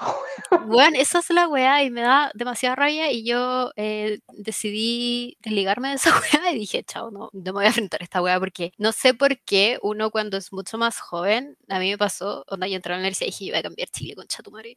Speaker 2: Weón, esa es la weá y me da demasiada rabia y yo eh, decidí desligarme de esa weá y dije, chao, no, no me voy a enfrentar a esta weá porque no sé por qué uno cuando es mucho más joven, a mí me pasó, cuando yo entré a la universidad y dije, voy a cambiar Chile con madre.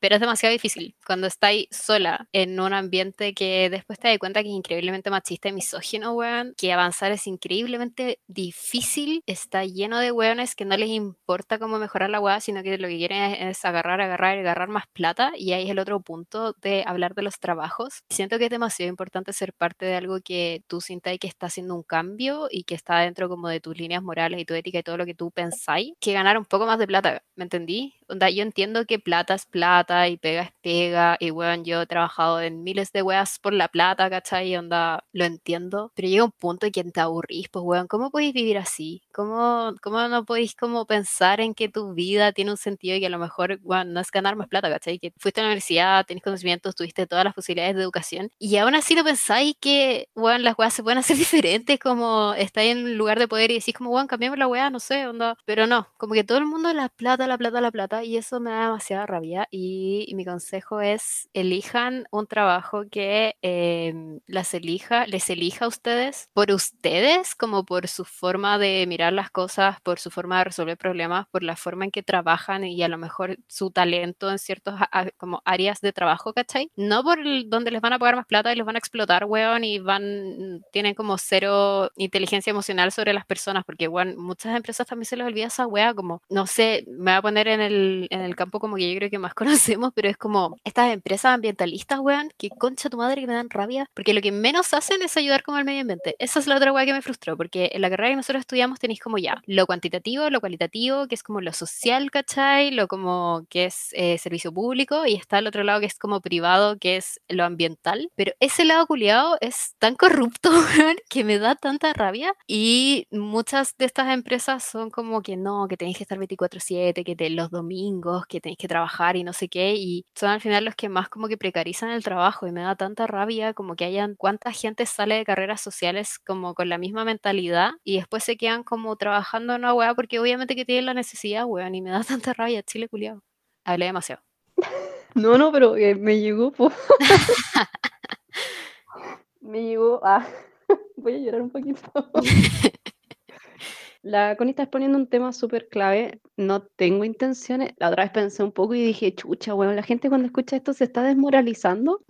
Speaker 2: Pero es demasiado difícil cuando estáis sola en un ambiente que después te das cuenta que es increíblemente machista y misógino, weón, que avanzar es increíblemente difícil, está lleno de weones que no les importa cómo mejorar la weá, sino que lo que quieren es, agarrar, agarrar, agarrar más plata y ahí es el otro punto de hablar de los trabajos. Siento que es demasiado importante ser parte de algo que tú sientas que está haciendo un cambio y que está dentro como de tus líneas morales y tu ética y todo lo que tú pensáis, que ganar un poco más de plata, ¿me entendí? Onda, yo entiendo que plata es plata y pega es pega y bueno, yo he trabajado en miles de weas por la plata, ¿cachai? Onda, lo entiendo, pero llega un punto en que te aburrís, pues weón, ¿cómo podéis vivir así? ¿Cómo, ¿Cómo no podéis como pensar en que tu vida tiene un sentido y a lo mejor, weón, no es ganar más plata, ¿cachai? Que fuiste a la universidad, tienes conocimientos, tuviste todas las posibilidades de educación y aún así no pensáis que, weón, las weas se pueden hacer diferentes, como estáis en lugar de poder y decís como, weón, cambiamos la wea, no sé, onda, pero no, como que todo el mundo la plata, la plata, la plata y eso me da demasiada rabia y, mi consejo es elijan un trabajo que em, las elija, les elija a ustedes por ustedes, como por su forma de mirar las cosas, por su forma de resolver problemas, por la forma en que trabajan y a lo mejor su talento en ciertos como áreas de trabajo, ¿cachai? No por donde les van a pagar más plata y los van a explotar, weón, y van, tienen como cero inteligencia emocional sobre las personas, porque, weón, muchas empresas también se les olvida esa wea, como, no sé, me voy a poner en el, en el campo como que yo creo que más conocemos, pero es como estas empresas ambientalistas, weón, que concha tu madre que me dan rabia, porque lo que menos hacen es ayudar como al medio ambiente. Esa es la otra wea que me frustró, porque en la carrera que nosotros estudiamos tenéis como ya lo cuantitativo, lo cualitativo, que es como lo social, ¿cachai? Lo como que es eh, servicio público, y está el otro lado que es como privado, que es lo ambiental, pero ese lado culiado es tan corrupto, que me da tanta rabia, y muchas de estas empresas son como que no, que tenéis que estar 24/7, que te, los domingos, que tenéis que trabajar y no sé qué, y son al final los que más como que precarizan el trabajo y me da tanta rabia como que hayan cuánta gente sale de carreras sociales como con la misma mentalidad y después se quedan como trabajando en una weá porque obviamente que tienen la necesidad, weón, y me da tanta rabia, chile culiado. Hablé demasiado.
Speaker 1: No, no, pero eh, me llegó, me llegó, ah, voy a llorar un poquito. La Connie está exponiendo un tema súper clave. No tengo intenciones. La otra vez pensé un poco y dije, chucha, bueno, la gente cuando escucha esto se está desmoralizando.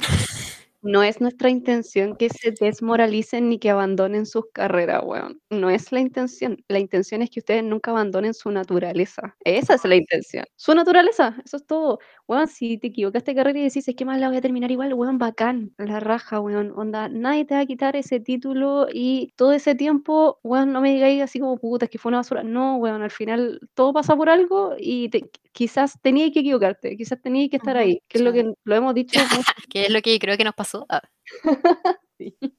Speaker 1: No es nuestra intención que se desmoralicen ni que abandonen sus carreras, weón. No es la intención. La intención es que ustedes nunca abandonen su naturaleza. Esa es la intención. Su naturaleza, eso es todo. Weón, si te equivocaste de carrera y decís, es que más la voy a terminar igual, weón, bacán. La raja, weón. Onda, nadie te va a quitar ese título y todo ese tiempo, weón, no me digáis así como puta, es que fue una basura. No, weón, al final todo pasa por algo y quizás tenías que equivocarte, quizás tenías que estar ahí, que es lo que lo hemos dicho.
Speaker 2: que es lo que creo que nos pasó Ah.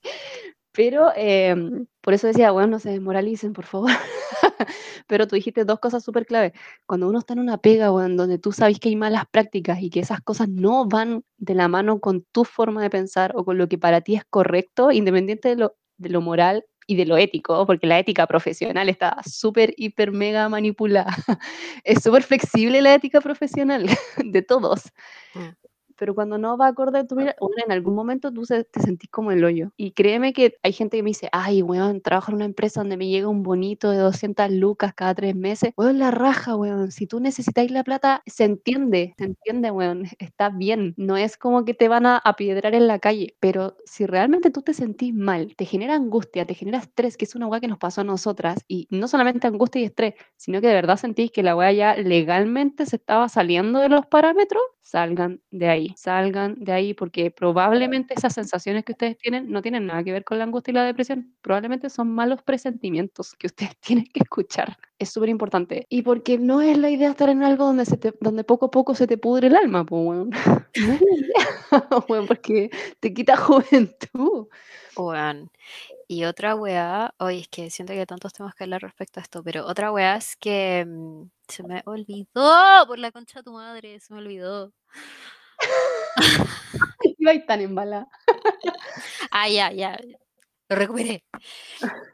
Speaker 1: Pero em, por eso decía, bueno, no se desmoralicen, por favor. Pero tú dijiste dos cosas súper clave. Cuando uno está en una pega, en donde tú sabes que hay malas prácticas y que esas cosas no van de la mano con tu forma de pensar o con lo que para ti es correcto, independiente de lo, de lo moral y de lo ético, porque la ética profesional está súper, hiper, mega manipulada. Es súper flexible la ética profesional de todos. Pero cuando no va acorde a tu vida, en algún momento tú te sentís como el hoyo. Y créeme que hay gente que me dice, ay, weón, trabajo en una empresa donde me llega un bonito de 200 lucas cada tres meses. Weón, la raja, weón. Si tú necesitáis la plata, se entiende, se entiende, weón. Está bien. No es como que te van a apiedrar en la calle, pero si realmente tú te sentís mal, te genera angustia, te genera estrés, que es una weá que nos pasó a nosotras, y no solamente angustia y estrés, sino que de verdad sentís que la weá ya legalmente se estaba saliendo de los parámetros, salgan de ahí salgan de ahí, porque probablemente esas sensaciones que ustedes tienen no tienen nada que ver con la angustia y la depresión, probablemente son malos presentimientos que ustedes tienen que escuchar. Es súper importante. Y porque no es la idea estar en algo donde, se donde poco a poco se te pudre el alma, pues, bueno. No es la idea, porque te quita juventud.
Speaker 2: Bueno, y otra weá, hoy es que siento que hay tantos temas que hablar respecto a esto, pero otra weá es que mm, se me olvidó por la concha de tu madre, se me olvidó.
Speaker 1: Iba tan embalada.
Speaker 2: ah, ya, ya. Lo recuperé.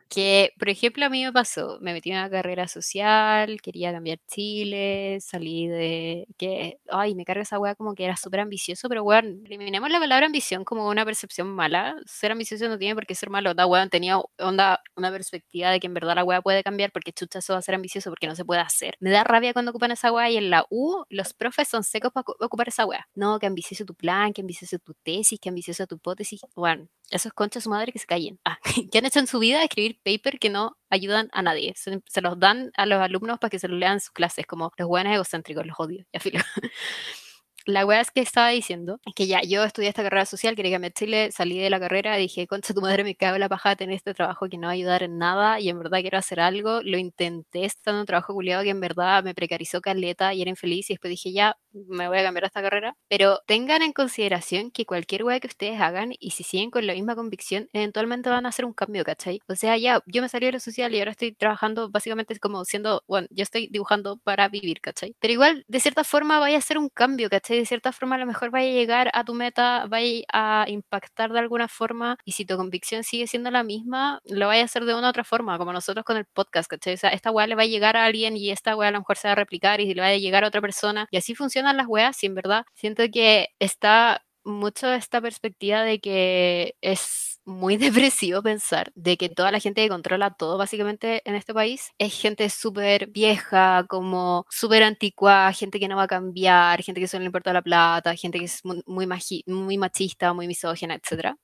Speaker 2: Que, por ejemplo, a mí me pasó, me metí en una carrera social, quería cambiar Chile, salí de que, ay, me carga esa weá como que era súper ambicioso, pero weón, eliminemos la palabra ambición como una percepción mala. Ser ambicioso no tiene por qué ser malo. Da weón, tenía onda, una perspectiva de que en verdad la weá puede cambiar porque chucha eso va a ser ambicioso porque no se puede hacer. Me da rabia cuando ocupan esa weá y en la U los profes son secos para ocupar esa weá. No, que ambicioso tu plan, que ambicioso tu tesis, que ambicioso tu hipótesis. Bueno, esos conchas su madre que se callen. Ah, ¿qué han hecho en su vida? Escribir paper que no ayudan a nadie. Se, los dan a los alumnos para que se los lean en sus clases, como los buenos egocéntricos, los odio. Ya filo. La weá es que estaba diciendo que ya yo estudié esta carrera social, quería que me Chile, salí de la carrera dije, concha tu madre, me cago la paja tener este trabajo que no va a ayudar en nada y en verdad quiero hacer algo. Lo intenté estando en un trabajo culiado que en verdad me precarizó caleta y era infeliz y después dije, ya, me voy a cambiar esta carrera. Pero tengan en consideración que cualquier weá que ustedes hagan y si siguen con la misma convicción, eventualmente van a hacer un cambio, ¿cachai? O sea, ya, yo me salí de lo social y ahora estoy trabajando básicamente como siendo, bueno, yo estoy dibujando para vivir, ¿cachai? Pero igual, de cierta forma, vaya a hacer un cambio, ¿cachai? De cierta forma a lo mejor vaya a llegar a tu meta, vaya a impactar de alguna forma y si tu convicción sigue siendo la misma, lo vaya a hacer de una u otra forma, como nosotros con el podcast, ¿cachai? O sea, esta weá le va a llegar a alguien y esta weá a lo mejor se va a replicar y le va a llegar a otra persona y así funcionan las weas y en verdad siento que está mucho esta perspectiva de que es muy depresivo pensar de que toda la gente que controla todo básicamente en este país es gente súper vieja, como súper antigua, gente que no va a cambiar, gente que solo le importa la plata, gente que es muy, muy, muy machista, muy misógina, etc.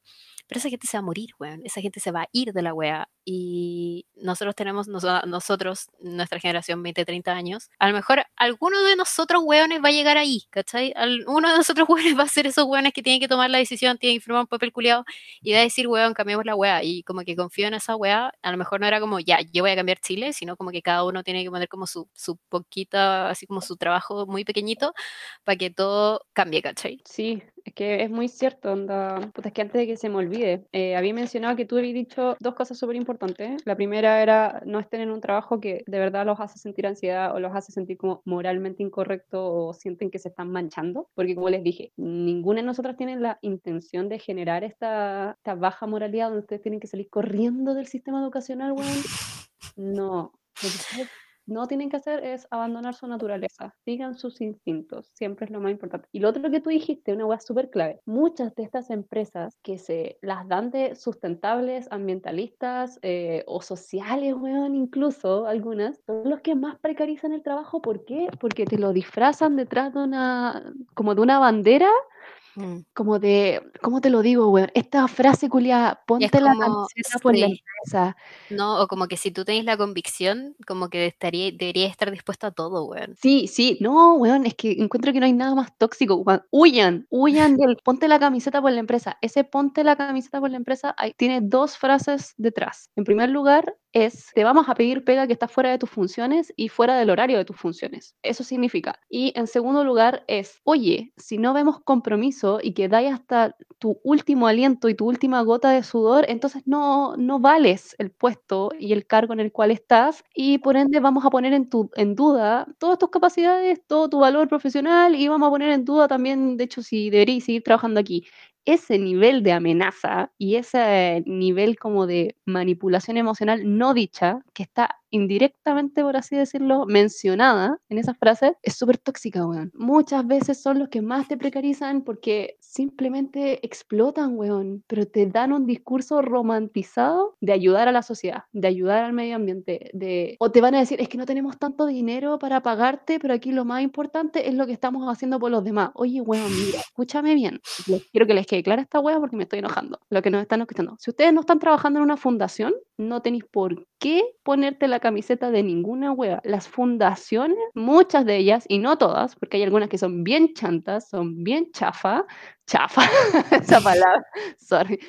Speaker 2: Pero esa gente se va a morir, weón. Esa gente se va a ir de la wea. Y nosotros tenemos, nosotros, nuestra generación, 20, 30 años, a lo mejor alguno de nosotros, weones, va a llegar ahí, ¿cachai? Uno de nosotros, weones, va a ser esos weones que tienen que tomar la decisión, tienen que firmar un papel culiado y va a decir, weón, cambiemos la wea. Y como que confío en esa wea, a lo mejor no era como, ya, yo voy a cambiar Chile, sino como que cada uno tiene que poner como su, su poquita, así como su trabajo muy pequeñito para que todo cambie, ¿cachai?
Speaker 1: Sí, que es muy cierto, onda. Puta, es que antes de que se me olvide, eh, había mencionado que tú habías dicho dos cosas súper importantes. La primera era no estén en un trabajo que de verdad los hace sentir ansiedad o los hace sentir como moralmente incorrecto o sienten que se están manchando. Porque como les dije, ninguna de nosotras tiene la intención de generar esta, esta baja moralidad donde ustedes tienen que salir corriendo del sistema educacional, weón. No no tienen que hacer es abandonar su naturaleza, sigan sus instintos, siempre es lo más importante. Y lo otro que tú dijiste, una hueá súper clave, muchas de estas empresas que se las dan de sustentables, ambientalistas eh, o sociales, weón, incluso algunas, son los que más precarizan el trabajo. ¿Por qué? Porque te lo disfrazan detrás de una, como de una bandera mm. como de, ¿cómo te lo digo, weón? Esta frase culia, ponte la camiseta por la empresa.
Speaker 2: No, o como que si tú tenés la convicción, como que estaría, debería estar dispuesto a todo, weón.
Speaker 1: Sí, sí, no, weón, es que encuentro que no hay nada más tóxico. Huyan, huyan del ponte la camiseta por la empresa. Ese ponte la camiseta por la empresa tiene dos frases detrás. En primer lugar, es te vamos a pedir pega que está fuera de tus funciones y fuera del horario de tus funciones. Eso significa. Y en segundo lugar es, oye, si no vemos compromiso y que dais hasta tu último aliento y tu última gota de sudor, entonces no, no vales el puesto y el cargo en el cual estás y por ende vamos a poner en, duda todas tus capacidades, todo tu valor profesional y vamos a poner en duda también, de hecho, si deberías seguir trabajando aquí ese nivel de amenaza y ese nivel como de manipulación emocional no dicha, que está indirectamente, por así decirlo, mencionada en esas frases, es súper tóxica, weón. Muchas veces son los que más te precarizan porque simplemente explotan, weón, pero te dan un discurso romantizado de ayudar a la sociedad, de ayudar al medio ambiente, de... O te van a decir, es que no tenemos tanto dinero para pagarte, pero aquí lo más importante es lo que estamos haciendo por los demás. Oye, weón, mira, escúchame bien. quiero que les quede clara esta weá porque me estoy enojando. Lo que nos están escuchando. Si ustedes no están trabajando en una fundación, no tenéis por qué ponerte la camiseta de ninguna hueva. Las fundaciones, muchas de ellas, y no todas, porque hay algunas que son bien chantas, son bien chafa, chafa, esa palabra, sorry,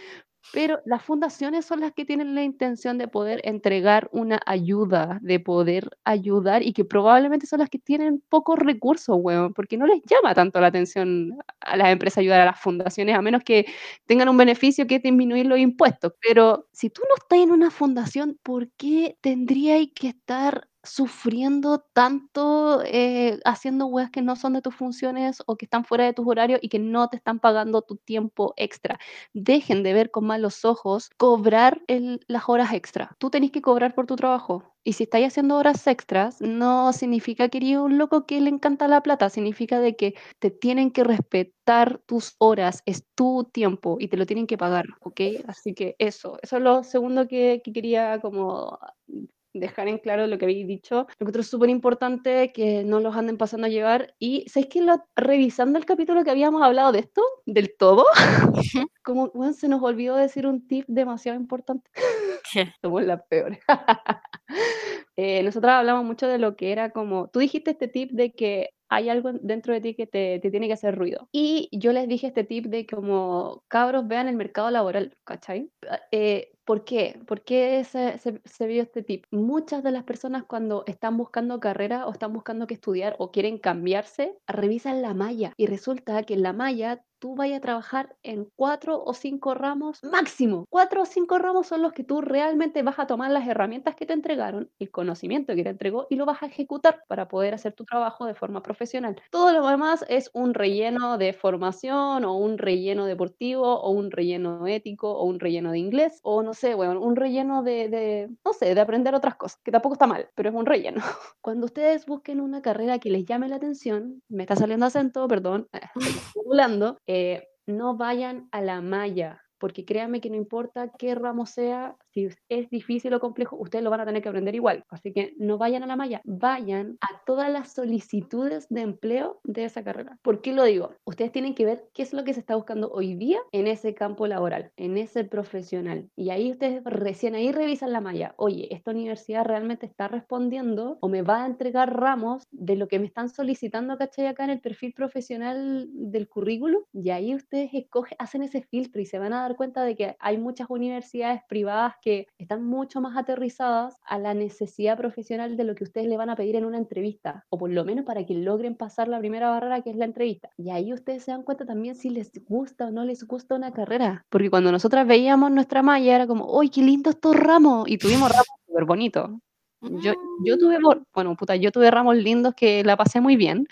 Speaker 1: pero las fundaciones son las que tienen la intención de poder entregar una ayuda, de poder ayudar y que probablemente son las que tienen pocos recursos, weón, porque no les llama tanto la atención a las empresas ayudar a las fundaciones, a menos que tengan un beneficio que es disminuir los impuestos. Pero si tú no estás en una fundación, ¿por qué tendría que estar sufriendo tanto eh, haciendo weas que no son de tus funciones o que están fuera de tus horarios y que no te están pagando tu tiempo extra. Dejen de ver con malos ojos cobrar las horas extra. Tú tenés que cobrar por tu trabajo. Y si estáis haciendo horas extras, no significa que eres un loco que le encanta la plata, significa de que te tienen que respetar tus horas, es tu tiempo y te lo tienen que pagar, ¿ok? Así que eso, eso es lo segundo que, que quería como dejar en claro lo que habéis dicho. Lo que es súper importante que no los anden pasando a llevar. Y ¿sabéis que lo, revisando el capítulo que habíamos hablado de esto, del todo, como bueno, se nos olvidó decir un tip demasiado importante. Somos las peores. eh, nosotros hablamos mucho de lo que era como, tú dijiste este tip de que hay algo dentro de ti que te, te, tiene que hacer ruido. Y yo les dije este tip de como cabros vean el mercado laboral, ¿cachai? Eh, ¿Por qué? ¿Por qué se, vio este tip? Muchas de las personas cuando están buscando carrera o están buscando que estudiar o quieren cambiarse, revisan la malla y resulta que en la malla tú vayas a trabajar en cuatro o cinco ramos máximo. Cuatro o cinco ramos son los que tú realmente vas a tomar las herramientas que te entregaron, el conocimiento que te entregó y lo vas a ejecutar para poder hacer tu trabajo de forma profesional. Todo lo demás es un relleno de formación o un relleno deportivo o un relleno ético o un relleno de inglés o no sé, bueno, un relleno de, de no sé, de aprender otras cosas, que tampoco está mal, pero es un relleno. Cuando ustedes busquen una carrera que les llame la atención, me está saliendo acento, perdón, hablando, eh, no vayan a la malla, porque créanme que no importa qué ramo sea, si es difícil o complejo, ustedes lo van a tener que aprender igual. Así que no vayan a la malla, vayan a todas las solicitudes de empleo de esa carrera. ¿Por qué lo digo? Ustedes tienen que ver qué es lo que se está buscando hoy día en ese campo laboral, en ese profesional. Y ahí ustedes recién ahí revisan la malla. Oye, esta universidad realmente está respondiendo o me va a entregar ramos de lo que me están solicitando, ¿cachai? Acá en el perfil profesional del currículum. Y ahí ustedes escogen, hacen ese filtro y se van a dar cuenta de que hay muchas universidades privadas que están mucho más aterrizadas a la necesidad profesional de lo que ustedes le van a pedir en una entrevista, o por lo menos para que logren pasar la primera barrera que es la entrevista. Y ahí ustedes se dan cuenta también si les gusta o no les gusta una carrera, porque cuando nosotras veíamos nuestra malla era como, ¡ay, qué lindo estos ramos! Y tuvimos ramos súper bonitos. Yo, yo tuve, bueno, puta, yo tuve ramos lindos que la pasé muy bien,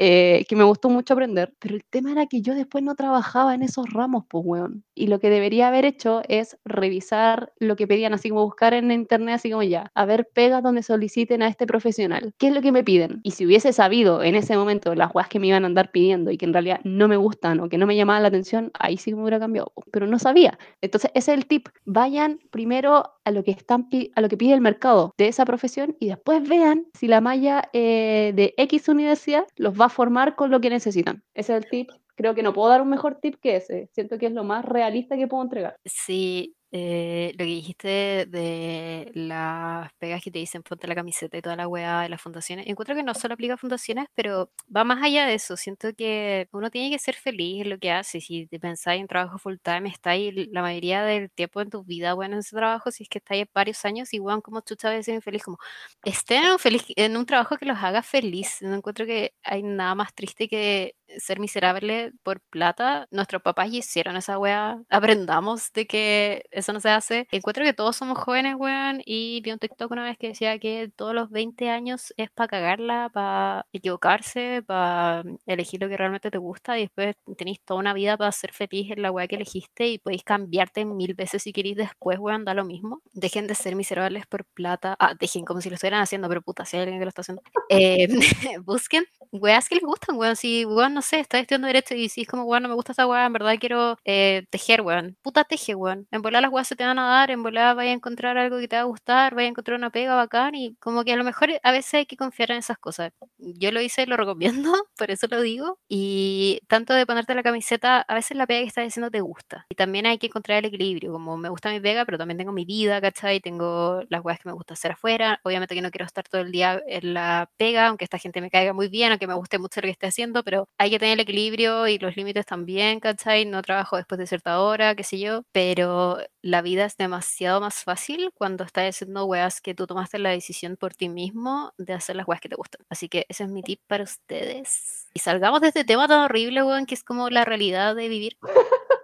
Speaker 1: eh, que me gustó mucho aprender, pero el tema era que yo después no trabajaba en esos ramos, pues, weón. Y lo que debería haber hecho es revisar lo que pedían, así como buscar en internet, así como ya, a ver pegas donde soliciten a este profesional. ¿Qué es lo que me piden? Y si hubiese sabido en ese momento las weas que me iban a andar pidiendo y que en realidad no me gustan o que no me llamaban la atención, ahí sí me hubiera cambiado, pero no sabía. Entonces, ese es el tip. Vayan primero a lo que, están, a lo que pide el mercado de esa profesión y después vean si la malla eh, de X universidad los va formar con lo que necesitan. Ese es el tip. Creo que no puedo dar un mejor tip que ese. Siento que es lo más realista que puedo entregar.
Speaker 2: Sí, eh, lo que dijiste de las pegas que te dicen ponte la camiseta y toda la weá de las fundaciones, encuentro que no solo aplica a fundaciones, pero va más allá de eso. Siento que uno tiene que ser feliz en lo que hace. Si te pensáis en trabajo full time, estáis la mayoría del tiempo en tu vida, bueno, en ese trabajo, si es que estáis varios años, igual como chucha a veces infeliz, como estén en un, feliz, en un trabajo que los haga feliz. No encuentro que hay nada más triste que ser miserable por plata. Nuestros papás hicieron esa weá. Aprendamos de que eso no se hace. Encuentro que todos somos jóvenes, weón, y vi un TikTok una vez que decía que todos los 20 años es para cagarla, para equivocarse, para elegir lo que realmente te gusta y después tenéis toda una vida para ser feliz en la weá que elegiste y podéis cambiarte mil veces si queréis después, weón, da lo mismo. Dejen de ser miserables por plata. Ah, dejen como si lo estuvieran haciendo, pero puta, si hay alguien que lo está haciendo. Eh, busquen weas que les gustan, weón. Si, weón, no sé, está estudiando derecho y si es como, weón, no me gusta esa weá, en verdad quiero eh, tejer, weón. Puta teje, weón. En volar las weas se te van a dar, en volar vaya a encontrar algo que te va a gustar, vaya a encontrar una pega bacán y como que a lo mejor a veces hay que confiar en esas cosas. Yo lo hice lo recomiendo, por eso lo digo. Y tanto de ponerte la camiseta, a veces la pega que estás diciendo te gusta. Y también hay que encontrar el equilibrio, como me gusta mi pega, pero también tengo mi vida, ¿cachai? Tengo las weas que me gusta hacer afuera. Obviamente que no quiero estar todo el día en la pega, aunque esta gente me caiga muy bien, aunque me guste mucho lo que esté haciendo, pero hay que tener el equilibrio y los límites también, ¿cachai? No trabajo después de cierta hora, qué sé yo, pero la vida es demasiado más fácil cuando estás haciendo weas que tú tomaste la decisión por ti mismo de hacer las weas que te gustan. Así que ese es mi tip para ustedes. Y salgamos de este tema tan horrible, weón, que es como la realidad de vivir.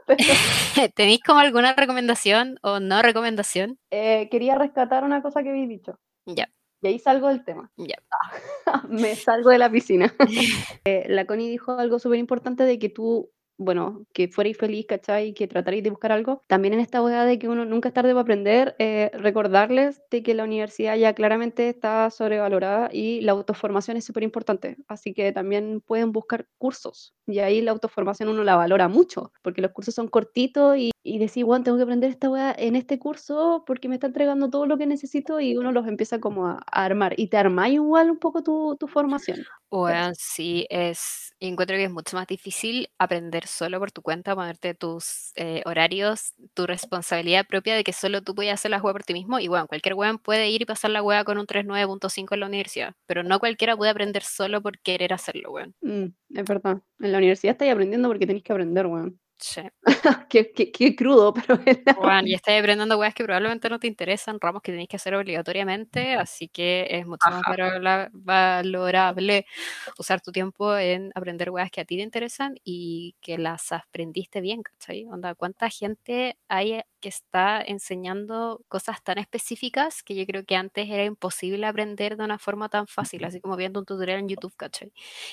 Speaker 2: ¿Tenéis como alguna recomendación o no recomendación?
Speaker 1: Eh, quería rescatar una cosa que habéis dicho.
Speaker 2: Ya.
Speaker 1: Y ahí salgo del tema.
Speaker 2: Ya.
Speaker 1: Me salgo de la piscina. eh, la Connie dijo algo súper importante de que tú bueno, que fuerais feliz, ¿cachai? Que trataréis de buscar algo. También en esta hueá de que uno nunca es tarde para aprender, eh, recordarles de que la universidad ya claramente está sobrevalorada y la autoformación es súper importante. Así que también pueden buscar cursos y ahí la autoformación uno la valora mucho, porque los cursos son cortitos y, y decir, bueno, tengo que aprender esta hueá en este curso porque me está entregando todo lo que necesito y uno los empieza como a, a armar y te armáis igual un poco tu, tu formación.
Speaker 2: Bueno, sí, es, encuentro que es mucho más difícil aprender solo por tu cuenta, ponerte tus eh, horarios, tu responsabilidad propia de que solo tú puedes hacer la web por ti mismo. Y bueno, cualquier weón puede ir y pasar la web con un 3.9.5 en la universidad, pero no cualquiera puede aprender solo por querer hacerlo, weón.
Speaker 1: Mm, es verdad. En la universidad estáis aprendiendo porque tenéis que aprender, weón.
Speaker 2: Sí.
Speaker 1: qué, qué, qué, crudo, pero
Speaker 2: Bueno, y estás aprendiendo weas que probablemente no te interesan, ramos que tenéis que hacer obligatoriamente, así que es mucho más valora- valorable usar tu tiempo en aprender weas que a ti te interesan y que las aprendiste bien, ¿cachai? Onda, ¿cuánta gente hay que está enseñando cosas tan específicas que yo creo que antes era imposible aprender de una forma tan fácil, así como viendo un tutorial en YouTube, ¿cachai?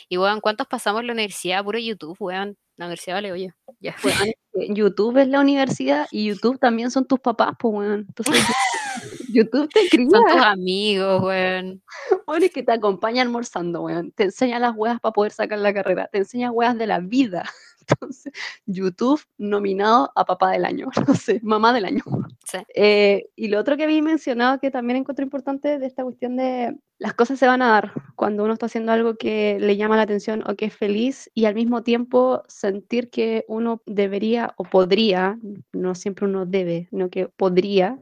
Speaker 2: Y weón, ¿cuántos pasamos la universidad puro YouTube, weón? La universidad vale, oye, ya.
Speaker 1: Weón, YouTube es la universidad y YouTube también son tus papás, pues, weón. Entonces, YouTube te cría.
Speaker 2: Son tus amigos, weón.
Speaker 1: Weón, es que te acompaña almorzando, weón. Te enseña las weas para poder sacar la carrera. Te enseña weas de la vida. Entonces, YouTube nominado a papá del año. No sé, mamá del año.
Speaker 2: Sí.
Speaker 1: Eh, y lo otro que vi mencionado que también encuentro importante de esta cuestión de las cosas se van a dar cuando uno está haciendo algo que le llama la atención o que es feliz y al mismo tiempo sentir que uno debería o podría, no siempre uno debe, sino que podría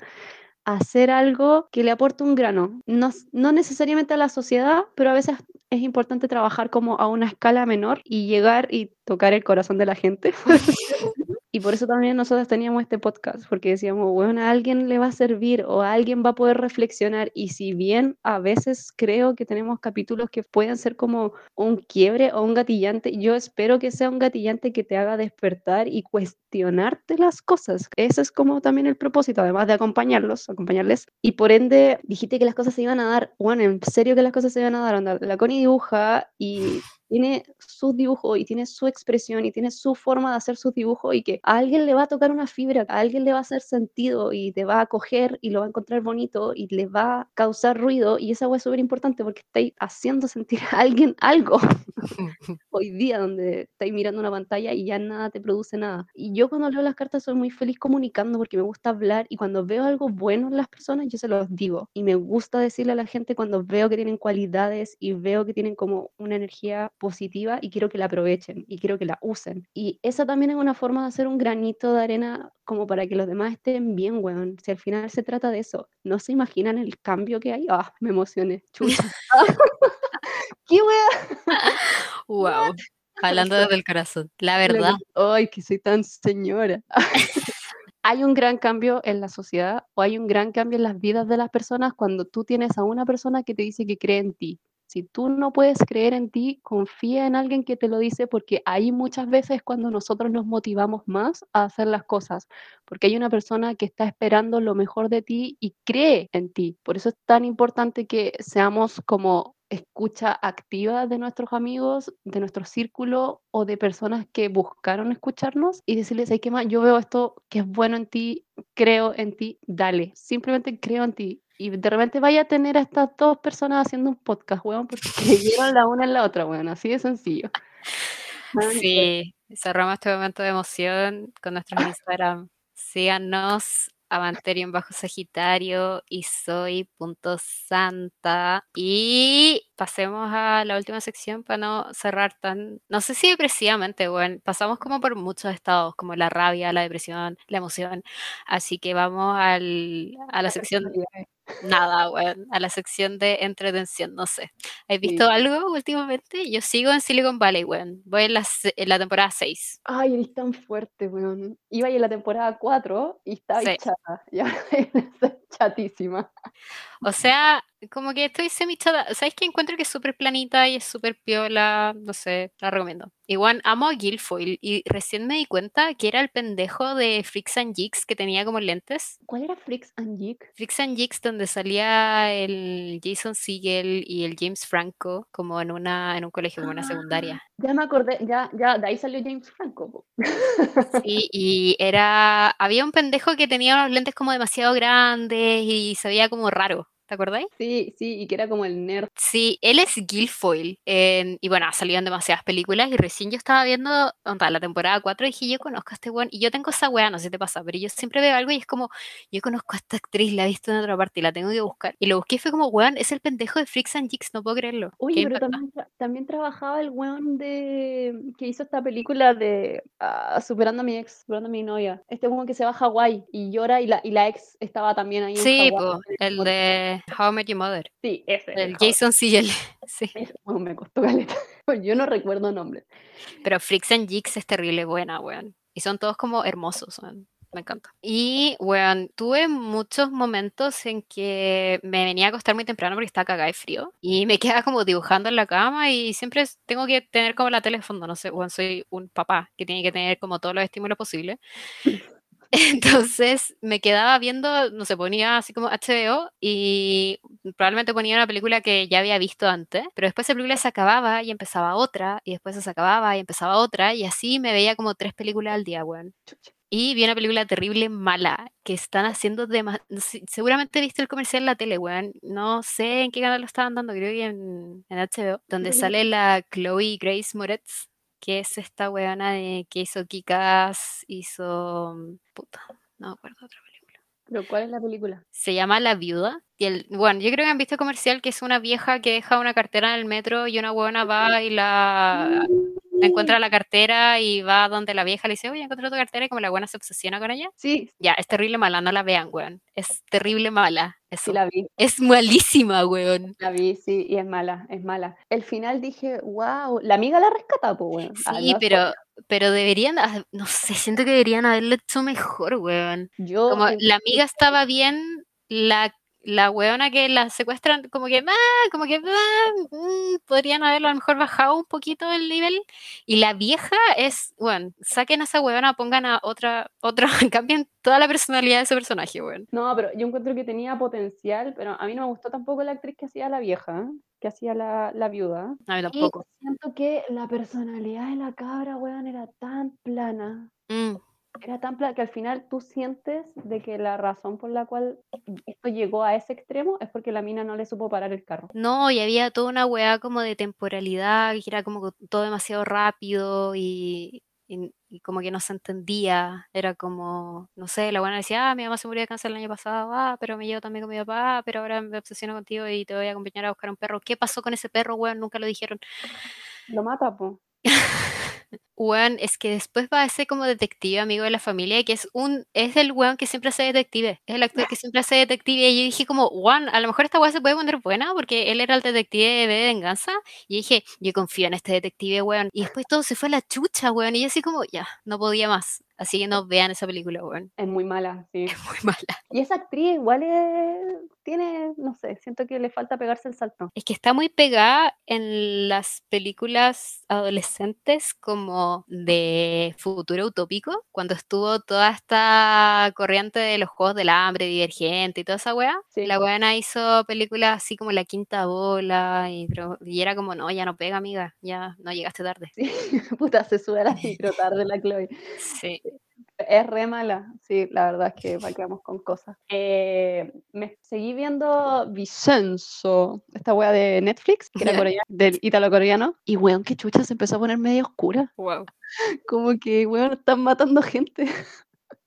Speaker 1: hacer algo que le aporte un grano, no, no necesariamente a la sociedad, pero a veces es importante trabajar como a una escala menor y llegar y tocar el corazón de la gente. Y por eso también nosotros teníamos este podcast, porque decíamos, bueno, a alguien le va a servir o a alguien va a poder reflexionar. Y si bien a veces creo que tenemos capítulos que pueden ser como un quiebre o un gatillante, yo espero que sea un gatillante que te haga despertar y cuestionarte las cosas. Ese es como también el propósito, además de acompañarlos, acompañarles. Y por ende, dijiste que las cosas se iban a dar. Bueno, en serio que las cosas se iban a dar. Onda, La Connie dibuja y tiene sus dibujos y tiene su expresión y tiene su forma de hacer sus dibujos y que a alguien le va a tocar una fibra, a alguien le va a hacer sentido y te va a coger y lo va a encontrar bonito y le va a causar ruido y esa es súper importante porque estáis haciendo sentir a alguien algo hoy día donde estáis mirando una pantalla y ya nada te produce nada. Y yo cuando leo las cartas soy muy feliz comunicando porque me gusta hablar y cuando veo algo bueno en las personas yo se los digo y me gusta decirle a la gente cuando veo que tienen cualidades y veo que tienen como una energía positiva y quiero que la aprovechen y quiero que la usen. Y esa también es una forma de hacer un granito de arena como para que los demás estén bien, weón. Si al final se trata de eso, ¿no se imaginan el cambio que hay? Ah, me emocioné, chucha. ¡Qué weón!
Speaker 2: Wow. Hablando desde el corazón. La verdad.
Speaker 1: Ay, que soy tan señora. hay un gran cambio en la sociedad o hay un gran cambio en las vidas de las personas cuando tú tienes a una persona que te dice que cree en ti. Si tú no puedes creer en ti, confía en alguien que te lo dice porque ahí muchas veces cuando nosotros nos motivamos más a hacer las cosas, porque hay una persona que está esperando lo mejor de ti y cree en ti. Por eso es tan importante que seamos como escucha activa de nuestros amigos, de nuestro círculo o de personas que buscaron escucharnos y decirles, hay que más, yo veo esto que es bueno en ti, creo en ti, dale, simplemente creo en ti. Y de repente vaya a tener a estas dos personas haciendo un podcast, weón, porque creyeron la una en la otra, weón, así de sencillo.
Speaker 2: Sí, cerramos este momento de emoción con nuestros Instagram. Síganos Avanterium bajo Sagitario y soy punto santa. Y pasemos a la última sección para no cerrar tan, no sé si depresivamente, bueno, pasamos como por muchos estados, como la rabia, la depresión, la emoción. Así que vamos al, a la sección nada, bueno, a la sección de entretención, no sé. ¿Has visto
Speaker 1: Sí.
Speaker 2: algo últimamente? Yo sigo en Silicon Valley, weón. Voy en la, en la temporada 6.
Speaker 1: Ay, eres tan fuerte, weón. Iba ahí en la temporada 4 y estaba
Speaker 2: Sí.
Speaker 1: chata. Y ahora estoy chatísima.
Speaker 2: O sea, como que estoy semi. ¿Sabes que encuentro que es súper planita y es súper piola? No sé, la recomiendo. Igual amo a Guilfoyle y recién me di cuenta que era el pendejo de Freaks and Geeks que tenía como lentes.
Speaker 1: ¿Cuál era Freaks and Geek?
Speaker 2: Freaks and Geeks donde salía el Jason Segel y el James Franco como en una en un colegio, como una secundaria.
Speaker 1: Ya me acordé, ya, ya, de ahí salió James Franco.
Speaker 2: Sí, y era, había un pendejo que tenía unos lentes como demasiado grandes y se veía como raro. ¿Te acordáis?
Speaker 1: Sí, sí, y que era como el nerd.
Speaker 2: Sí, él es Guilfoyle. y bueno, salían demasiadas películas y recién yo estaba viendo onda, la temporada 4 y dije, yo conozco a este weón. Y yo tengo esa weá, no sé si te pasa, pero yo siempre veo algo y es como, yo conozco a esta actriz, la he visto en otra parte y la tengo que buscar. Y lo busqué y fue como, weón, es el pendejo de Freaks and Jigs, no puedo creerlo.
Speaker 1: Oye, pero también, también, trabajaba el weón de que hizo esta película de uh, Superando a mi ex, Superando a mi novia. Este weón que se va a Hawái y llora y la, y la ex estaba también ahí.
Speaker 2: Sí, en el de How I Met Your Mother.
Speaker 1: Sí, ese.
Speaker 2: El Jason Segel. Sí.
Speaker 1: me costó caleta. Yo no recuerdo nombres.
Speaker 2: Pero Freaks and Jigs es terrible buena, weón. Y son todos como hermosos, weón. Me encanta. Y, weón, tuve muchos momentos en que me venía a acostar muy temprano porque estaba cagada de frío. Y me quedaba como dibujando en la cama y siempre tengo que tener como la tele de fondo. No sé, weón, soy un papá que tiene que tener como todos los estímulos posibles. Entonces me quedaba viendo, no sé, ponía así como HBO y probablemente ponía una película que ya había visto antes, pero después esa película se acababa y empezaba otra, y después se acababa y empezaba otra, y así me veía como tres películas al día, weón. Y vi una película terrible, mala, que están haciendo demasiado... Seguramente viste el comercial en la tele, weón. No sé en qué canal lo estaban dando, creo que en, en HBO, donde sale la Chloe Grace Moretz que es esta weona de que hizo Kikas, hizo. Mm, puta, no me acuerdo otra película.
Speaker 1: ¿Pero cuál es la película?
Speaker 2: Se llama La Viuda. Y el, bueno, yo creo que han visto comercial que es una vieja que deja una cartera en el metro y una weona va y la encuentra la cartera y va donde la vieja le dice, oye, encontré tu cartera y como la buena se obsesiona con ella.
Speaker 1: Sí.
Speaker 2: Ya, es terrible mala, no la vean, weón. Es terrible mala.
Speaker 1: Sí, la vi.
Speaker 2: Es malísima, weón.
Speaker 1: La vi, sí, y es mala, es mala. El final dije, wow, la amiga la rescata, pues, weón.
Speaker 2: Ah, sí, pero, pero deberían, ah, no sé, siento que deberían haberlo hecho mejor, weón. Yo. Como la amiga estaba bien, la la weona que la secuestran, como que, ah, como que, ah, mm, podrían haberlo a lo mejor bajado un poquito el nivel. Y la vieja es, bueno, saquen a esa weona, pongan a otra, otra, cambien toda la personalidad de ese personaje, weón.
Speaker 1: No, pero yo encuentro que tenía potencial, pero a mí no me gustó tampoco la actriz que hacía la vieja, que hacía la, la viuda.
Speaker 2: A mí tampoco.
Speaker 1: siento que la personalidad de la cabra, weón, era tan plana. Mm era tan que al final tú sientes de que la razón por la cual esto llegó a ese extremo es porque la mina no le supo parar el carro.
Speaker 2: No, y había toda una weá como de temporalidad, que era como todo demasiado rápido y, como que no se entendía. Era como, no sé, la buena decía, ah, mi mamá se murió de cáncer el año pasado, ah, pero me llevo también con mi papá, pero ahora me obsesiono contigo y te voy a acompañar a buscar un perro. ¿Qué pasó con ese perro, weón? Nunca lo dijeron.
Speaker 1: Lo mata, po.
Speaker 2: Weón, es que después va a ser como detective, amigo de la familia, que es un, es el weón que siempre hace detective, es el actor que siempre hace detective, y yo dije como, weón, a lo mejor esta weón se puede poner buena, porque él era el detective de venganza, y dije, yo confío en este detective, weón, y después todo se fue a la chucha, weón, y yo así como, ya, no podía más, Así que no vean esa película, weón.
Speaker 1: Es muy mala, sí.
Speaker 2: Es muy mala.
Speaker 1: Y esa actriz igual tiene, no sé, siento que le falta pegarse el salto.
Speaker 2: Es que está muy pegada en las películas adolescentes como de futuro utópico, cuando estuvo toda esta corriente de los juegos del hambre, divergente y toda esa weá. La weá hizo películas así como La Quinta Bola y, y, era como, no, ya no pega, amiga, ya no llegaste tarde.
Speaker 1: Sí, puta, se sube a la micro tarde la Chloe.
Speaker 2: Sí.
Speaker 1: Es re mala, sí, la verdad es que quedamos con cosas. Eh, me seguí viendo Vicenzo, esta wea de Netflix, que era coreana, del italo-coreano, y weón, que chucha se empezó a poner medio oscura.
Speaker 2: Wow.
Speaker 1: Como que, weón, están matando gente.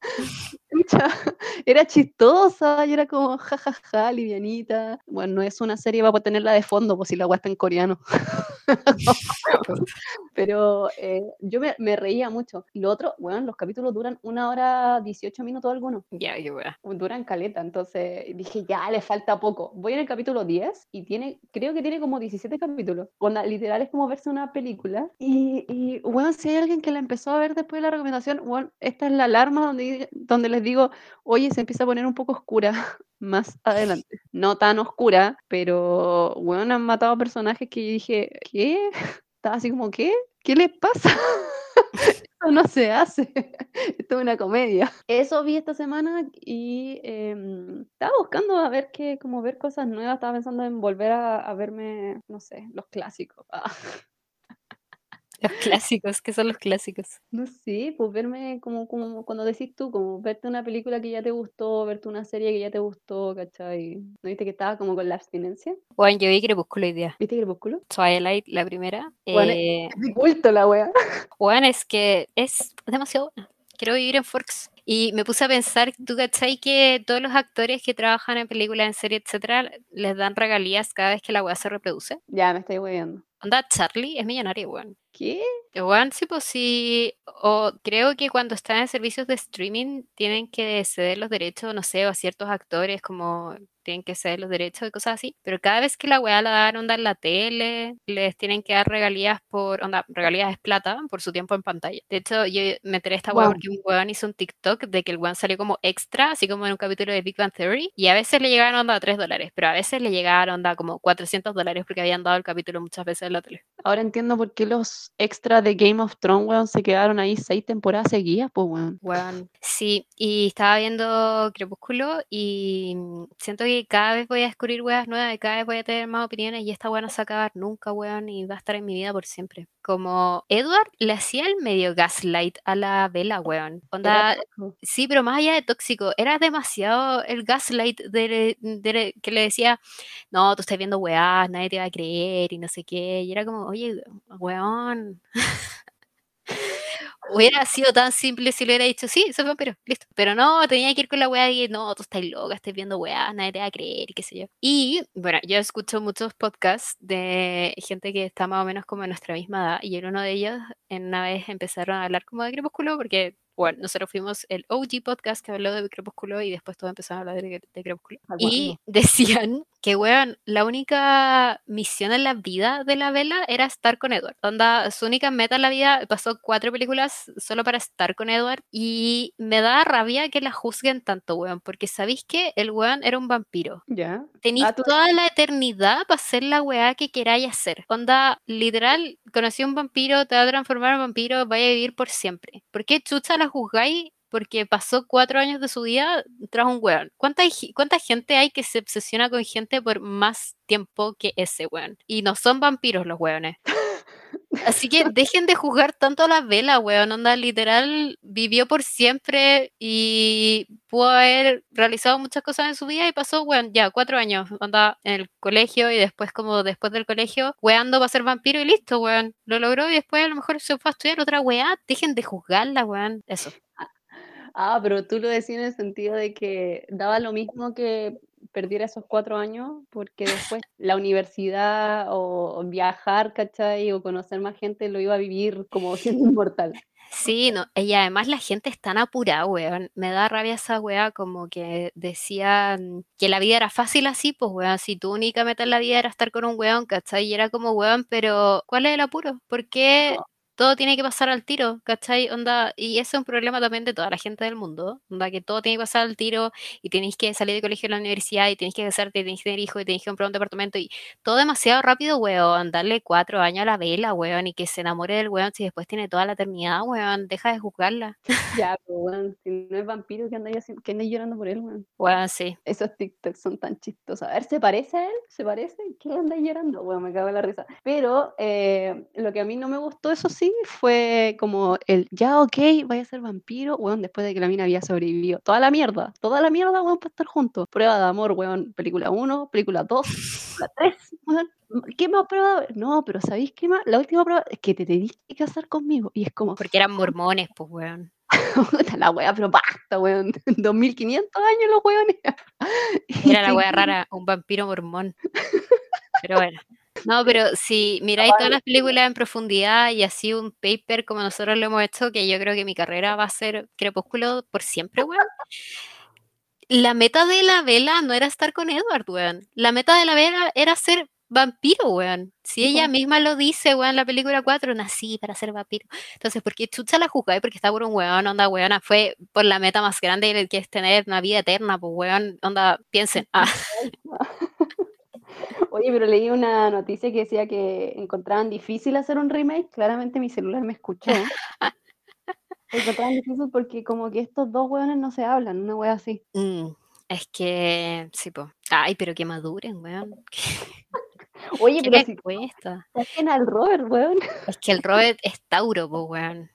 Speaker 1: era chistosa y era como jajaja, ja, ja, livianita. Bueno, no es una serie para tenerla de fondo, pues si la agua está en coreano. Pero eh, yo me, reía mucho. Y lo otro, bueno, los capítulos duran una hora 18 minutos algunos.
Speaker 2: Ya, qué
Speaker 1: Duran caleta, entonces dije, ya, le falta poco. Voy en el capítulo 10 y tiene, creo que tiene como 17 capítulos. Cuando literal es como verse una película. Y, y bueno, si hay alguien que la empezó a ver después de la recomendación, bueno, esta es la alarma donde, donde les digo, oye, se empieza a poner un poco oscura más adelante. No tan oscura, pero bueno, han matado personajes que yo dije, ¿qué? Estaba así como, ¿qué? ¿Qué les pasa? Esto no se hace. Esto es una comedia. Eso vi esta semana y em, estaba buscando a ver qué, como ver cosas nuevas. Estaba pensando en volver a, verme, no sé, los clásicos.
Speaker 2: Los clásicos, ¿qué son los clásicos?
Speaker 1: No sé, pues verme como, como cuando decís tú, como verte una película que ya te gustó, verte una serie que ya te gustó, ¿cachai? ¿No viste que estaba como con la abstinencia?
Speaker 2: Bueno, yo vi Crepúsculo hoy día.
Speaker 1: ¿Viste Crepúsculo?
Speaker 2: Twilight, la primera.
Speaker 1: Bueno,
Speaker 2: eh,
Speaker 1: es culto la wea.
Speaker 2: bueno, es que es demasiado buena. Quiero vivir en Forks. Y me puse a pensar, ¿tú cachai que todos los actores que trabajan en películas, en series, etcétera, les dan regalías cada vez que la weá se reproduce?
Speaker 1: Ya, me estoy weyando.
Speaker 2: Onda, Charlie es millonario, weón.
Speaker 1: ¿Qué?
Speaker 2: Weón, sí, pues sí. O creo que cuando están en servicios de streaming tienen que ceder los derechos, no sé, a ciertos actores, como tienen que ceder los derechos y cosas así. Pero cada vez que la weá la dan onda en la tele, les tienen que dar regalías por, onda, regalías es plata por su tiempo en pantalla. De hecho, yo me enteré esta weá
Speaker 1: Wow.
Speaker 2: porque un weón hizo un TikTok de que el weón salió como extra, así como en un capítulo de Big Bang Theory, y a veces le llegaban onda a 3 dólares, pero a veces le llegaban onda como 400 dólares porque habían dado el capítulo muchas veces en la tele.
Speaker 1: Ahora entiendo por qué los extras de Game of Thrones, weón, se quedaron ahí seis temporadas seguidas, pues, weón.
Speaker 2: Weón. Sí, y estaba viendo Crepúsculo y siento que cada vez voy a descubrir weas nuevas y cada vez voy a tener más opiniones y esta wea no se va a acabar nunca, weón, y va a estar en mi vida por siempre. Como Edward le hacía el medio gaslight a la vela, weón. Onda, sí, pero más allá de tóxico, era demasiado el gaslight de, de- que le decía, no, tú estás viendo weas, nadie te va a creer y no sé qué. Y era como, oye, weón. Hubiera sido tan simple si le hubiera dicho, sí, soy vampiro, listo. Pero no, tenía que ir con la weá de, no, tú estás loca, estás viendo weá, nadie te va a creer y qué sé yo. Y, bueno, yo escucho muchos podcasts de gente que está más o menos como en nuestra misma edad, y en uno de ellos, en una vez empezaron a hablar como de Crepúsculo, porque, bueno, nosotros fuimos el OG podcast que habló de Crepúsculo y después todos empezaron a hablar de, de Crepúsculo.
Speaker 1: Me
Speaker 2: Y
Speaker 1: acuerdo.
Speaker 2: decían que, weón, la única misión en la vida de la vela era estar con Edward. Onda, su única meta en la vida, pasó cuatro películas solo para estar con Edward y me da rabia que la juzguen tanto, weón, porque sabéis que el weón era un vampiro.
Speaker 1: ¿Ya?
Speaker 2: Tenéis
Speaker 1: Ah,
Speaker 2: toda la eternidad para hacer la weá que queráis hacer. Onda, literal, conocí a un vampiro, te va a transformar en vampiro, vaya a vivir por siempre. ¿Por qué chucha la juzgáis? Porque pasó cuatro años de su vida tras un weón. ¿Cuánta, ¿Cuánta gente hay que se obsesiona con gente por más tiempo que ese weón? Y no son vampiros los weones. Así que dejen de jugar tanto a la vela, weón. Onda, literal, vivió por siempre y pudo haber realizado muchas cosas en su vida y pasó, weón, ya cuatro años. Onda, en el colegio y después, como después del colegio, weando para ser vampiro y listo, weón. Lo logró y después a lo mejor se fue a estudiar otra weá. Dejen de juzgarla, weón. Eso.
Speaker 1: Ah, pero tú lo decías en el sentido de que daba lo mismo que perdiera esos cuatro años, porque después la universidad o viajar, ¿cachai? O conocer más gente lo iba a vivir como siendo inmortal.
Speaker 2: Sí, no, y además la gente es tan apurada, weón. Me da rabia esa weá como que decían que la vida era fácil así, pues weón, si tu única meta en la vida era estar con un weón, ¿cachai? Y era como weón, pero ¿cuál es el apuro? ¿Por qué todo tiene que pasar al tiro, ¿cachai? Onda, y ese es un problema también de toda la gente del mundo, onda, que todo tiene que pasar al tiro y tenéis que salir de colegio a la universidad y tenéis que casarte, y tenéis que tener hijos y tenéis que comprar un departamento y todo demasiado rápido, weón. Darle cuatro años a la vela, weón, y que se enamore del weón si después tiene toda la eternidad, weón. Deja de juzgarla.
Speaker 1: Ya, pero weón, si no es vampiro, que andáis andáis llorando por él, weón?
Speaker 2: Weón, sí.
Speaker 1: Esos TikToks son tan chistosos. A ver, ¿se parece a él? ¿Se parece? ¿Qué andáis llorando? Bueno, me cago en la risa. Pero eh, lo que a mí no me gustó, eso sí, fue como el, ya, ok, vaya a ser vampiro, weón, después de que la mina había sobrevivido. Toda la mierda, toda la mierda, weón, para estar juntos. Prueba de amor, weón, película 1, película 2, película 3, weón. ¿Qué más prueba? No, pero ¿sabéis qué más? La última prueba es que te tenías que casar conmigo. Y es como,
Speaker 2: Porque eran mormones, pues, weón.
Speaker 1: la wea, pero basta, weón. 2500 años los weones.
Speaker 2: Era la wea rara, un vampiro mormón. Pero bueno. No, pero si miráis todas las películas en profundidad y así un paper como nosotros lo hemos hecho, que yo creo que mi carrera va a ser Crepúsculo por siempre, weón. La meta de la vela no era estar con Edward, weón. La meta de la vela era ser vampiro, weón. Si ella misma lo dice, weón, en la película 4, nací para ser vampiro. Entonces, ¿por qué chucha la juzgáis? Porque está por un weón, onda, weona, fue por la meta más grande que es tener una vida eterna, pues, weón, onda, piensen. Ah,
Speaker 1: Oye, pero leí una noticia que decía que encontraban difícil hacer un remake. Claramente mi celular me escuchó. encontraban difícil porque como que estos dos hueones no se hablan, una wea así.
Speaker 2: mm, es que, sí, po. Ay, pero que maduren, weón.
Speaker 1: Oye,
Speaker 2: ¿Qué
Speaker 1: pero
Speaker 2: le
Speaker 1: si
Speaker 2: cuesta?
Speaker 1: saquen al Robert, weón.
Speaker 2: Es que el Robert es Tauro, po, weón.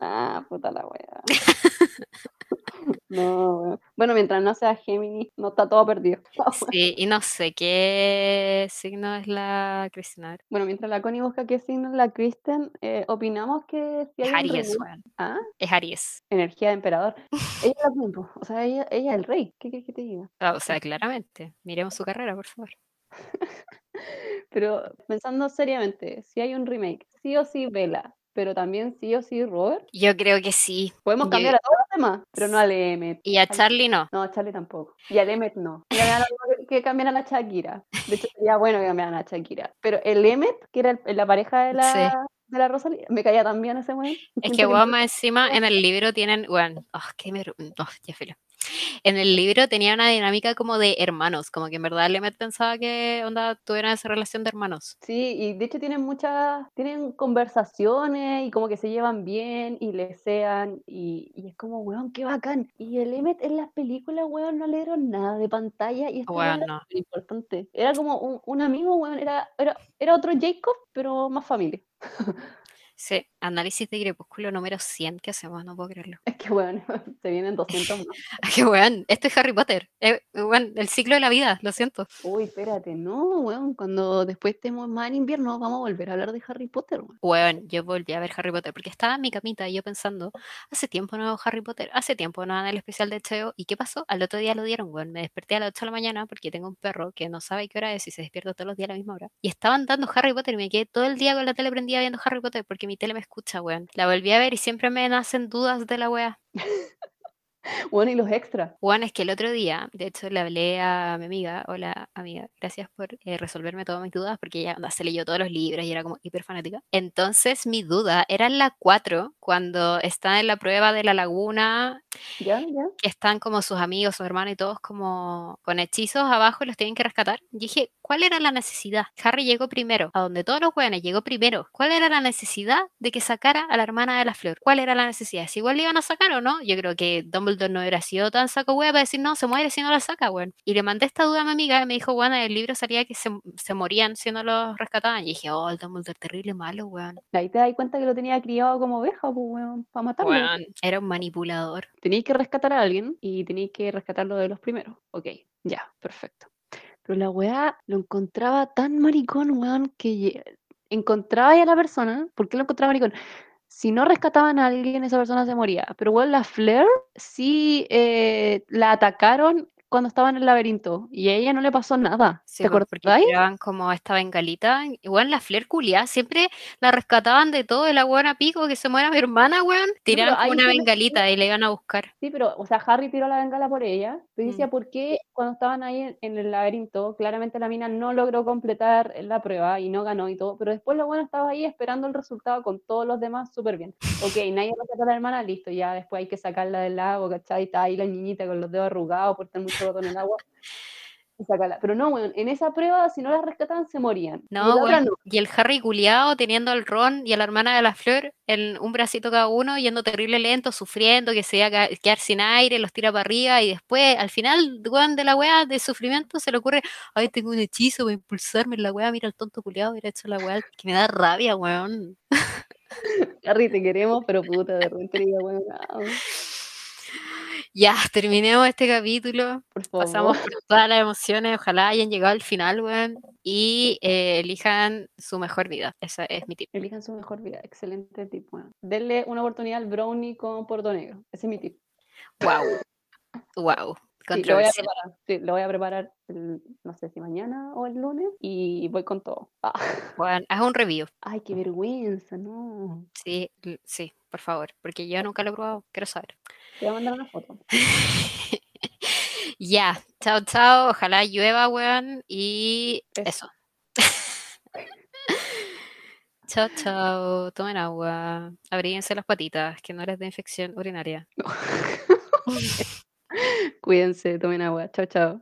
Speaker 1: Ah, puta la wea. No. Bueno, mientras no sea Géminis, no está todo perdido.
Speaker 2: Sí, y no sé qué signo es la Cristina.
Speaker 1: Bueno, mientras la Connie busca qué signo es la Kristen, eh, opinamos que si hay
Speaker 2: Es Aries.
Speaker 1: ¿Ah?
Speaker 2: Es Aries.
Speaker 1: Energía de emperador. ella es la tiempo. O sea, ella, ella es el rey. ¿Qué quieres que te diga?
Speaker 2: Ah, O sea, claramente. Miremos su carrera, por favor.
Speaker 1: Pero pensando seriamente, si hay un remake, sí o sí Bella, pero también sí o sí Robert,
Speaker 2: Yo creo que sí.
Speaker 1: podemos
Speaker 2: Yo-
Speaker 1: cambiar a todos los demás, pero no al Emmet.
Speaker 2: Y a Charlie no.
Speaker 1: No, a Charlie tampoco. Y al Emmet no. Y a mismo que, cambiaran a Shakira. De hecho, sería bueno que cambiaran a Shakira. Pero el Emmet, que era el- la pareja de la,
Speaker 2: Sí.
Speaker 1: de la Rosalía, me caía tan bien ese weón.
Speaker 2: Es que, weón, más encima en el libro tienen, weón, oh, qué me... oh, ya filo. En el libro tenía una dinámica como de hermanos, como que en verdad Lemet pensaba que onda tuvieran esa relación de hermanos.
Speaker 1: Sí, y de hecho tienen muchas, tienen conversaciones y como que se llevan bien y le sean y, y es como, weón, qué bacán. Y el Emmet en las películas, weón, no le dieron nada de pantalla y esto
Speaker 2: Weón,
Speaker 1: era
Speaker 2: no.
Speaker 1: súper importante. Era como un, un amigo, weón, era, era, era otro Jacob, pero más familia.
Speaker 2: Sí, análisis de Crepúsculo número 100 que hacemos, no puedo creerlo.
Speaker 1: Es que, weón, se vienen 200 más.
Speaker 2: Que weón, esto es Harry Potter. Eh, weón, el ciclo de la vida, lo siento.
Speaker 1: Uy, espérate, no, weón, cuando después estemos más en invierno vamos a volver a hablar de Harry Potter, weón.
Speaker 2: Weón, yo volví a ver Harry Potter porque estaba en mi camita y yo pensando, hace tiempo no veo Harry Potter, hace tiempo no dan el especial de HBO. ¿Y qué pasó? Al otro día lo dieron, weón. Me desperté a las 8 de la mañana porque tengo un perro que no sabe qué hora es y se despierta todos los días a la misma hora. Y estaban dando Harry Potter y me quedé todo el día con la tele prendida viendo Harry Potter porque mi tele me escucha, weón. La volví a ver y siempre me nacen dudas de la wea.
Speaker 1: Bueno, y los extras.
Speaker 2: Weón, es que el otro día, de hecho, le hablé a mi amiga, hola amiga, gracias por eh, resolverme todas mis dudas, porque ella onda, se leyó todos los libros y era como hiper fanática. Entonces, mi duda era en la 4, cuando está en la prueba de la laguna,
Speaker 1: ¿Ya? ¿Ya?
Speaker 2: que están como sus amigos, sus hermanos y todos como con hechizos abajo y los tienen que rescatar. Y dije, ¿cuál era la necesidad? Harry llegó primero, a donde todos los jóvenes llegó primero. ¿Cuál era la necesidad de que sacara a la hermana de la flor? ¿Cuál era la necesidad? ¿Si igual le iban a sacar o no? Yo creo que Dumbledore no hubiera sido tan saco hueá para decir, no, se muere si no la saca, weón. Y le mandé esta duda a mi amiga y me dijo, bueno, en el libro salía que se, se morían si no los rescataban. Y dije, oh, el Dumbledore terrible malo, weón.
Speaker 1: Ahí te das cuenta que lo tenía criado como oveja, pues, weón, para matarlo.
Speaker 2: Weón, era un manipulador.
Speaker 1: Tenéis que rescatar a alguien y tenéis que rescatarlo de los primeros. Ok, ya, perfecto. Pero la weá lo encontraba tan maricón, weón, que encontraba ahí a la persona. ¿Por qué lo encontraba maricón? Si no rescataban a alguien, esa persona se moría. Pero weón, la Flair sí eh, la atacaron cuando estaba en el laberinto y a ella no le pasó nada.
Speaker 2: Sí,
Speaker 1: ¿Te
Speaker 2: pues, porque
Speaker 1: acordáis?
Speaker 2: como esta bengalita. Y bueno, la Flair culia siempre la rescataban de todo. Y la buena pico que se muera mi hermana, weón.
Speaker 1: Ahí
Speaker 2: como una
Speaker 1: se me-
Speaker 2: bengalita y le iban a buscar.
Speaker 1: Sí, pero, o sea, Harry tiró la bengala por ella. Pero yo decía,
Speaker 2: Mm.
Speaker 1: ¿por qué cuando estaban ahí en, en el laberinto, claramente la mina no logró completar la prueba y no ganó y todo? Pero después la buena estaba ahí esperando el resultado con todos los demás súper bien. Ok, nadie rescató a la hermana, listo, ya después hay que sacarla del lago, ¿cachai? Está ahí la niñita con los dedos arrugados por tener mucho en el agua. Y sacarla. Pero no, weón, en esa prueba, si no la rescataban, se morían. y
Speaker 2: No,
Speaker 1: otra
Speaker 2: weón.
Speaker 1: no.
Speaker 2: Y el Harry culiado teniendo al Ron y a la hermana de la Flor en un bracito cada uno, yendo terrible lento, sufriendo, que se iba a quedar sin aire, los tira para arriba y después, al final, weón, de la weá de sufrimiento, se le ocurre, ay, tengo un hechizo para impulsarme en la weá, mira el tonto culiado, hubiera hecho la weá, que me da rabia, weón.
Speaker 1: Harry, te queremos, pero puta, de repente diga, weón, ah,
Speaker 2: Ya, terminemos este capítulo.
Speaker 1: por favor.
Speaker 2: Pasamos por todas las emociones. Ojalá hayan llegado al final, weón. Y eh, elijan su mejor vida. Ese es mi tip.
Speaker 1: Elijan su mejor vida. Excelente tip, weón. Denle una oportunidad al brownie con Porto Negro. Ese es mi tip.
Speaker 2: Wow. Wow.
Speaker 1: Sí, lo voy a preparar. Sí, lo voy a preparar, el- no sé si mañana o el lunes, y voy con todo. Ah.
Speaker 2: Weón, haz un review.
Speaker 1: Ay, qué vergüenza, no.
Speaker 2: Sí, sí, por favor. Porque yo nunca lo he probado. Quiero saber.
Speaker 1: Te voy a mandar una foto.
Speaker 2: Ya. Chao, chao. Ojalá llueva, weón. Y
Speaker 1: Eso.
Speaker 2: eso. chao, chao. Tomen agua. Abríguense las patitas, que no les dé infección urinaria.
Speaker 1: Cuídense, tomen agua. Chao, chao.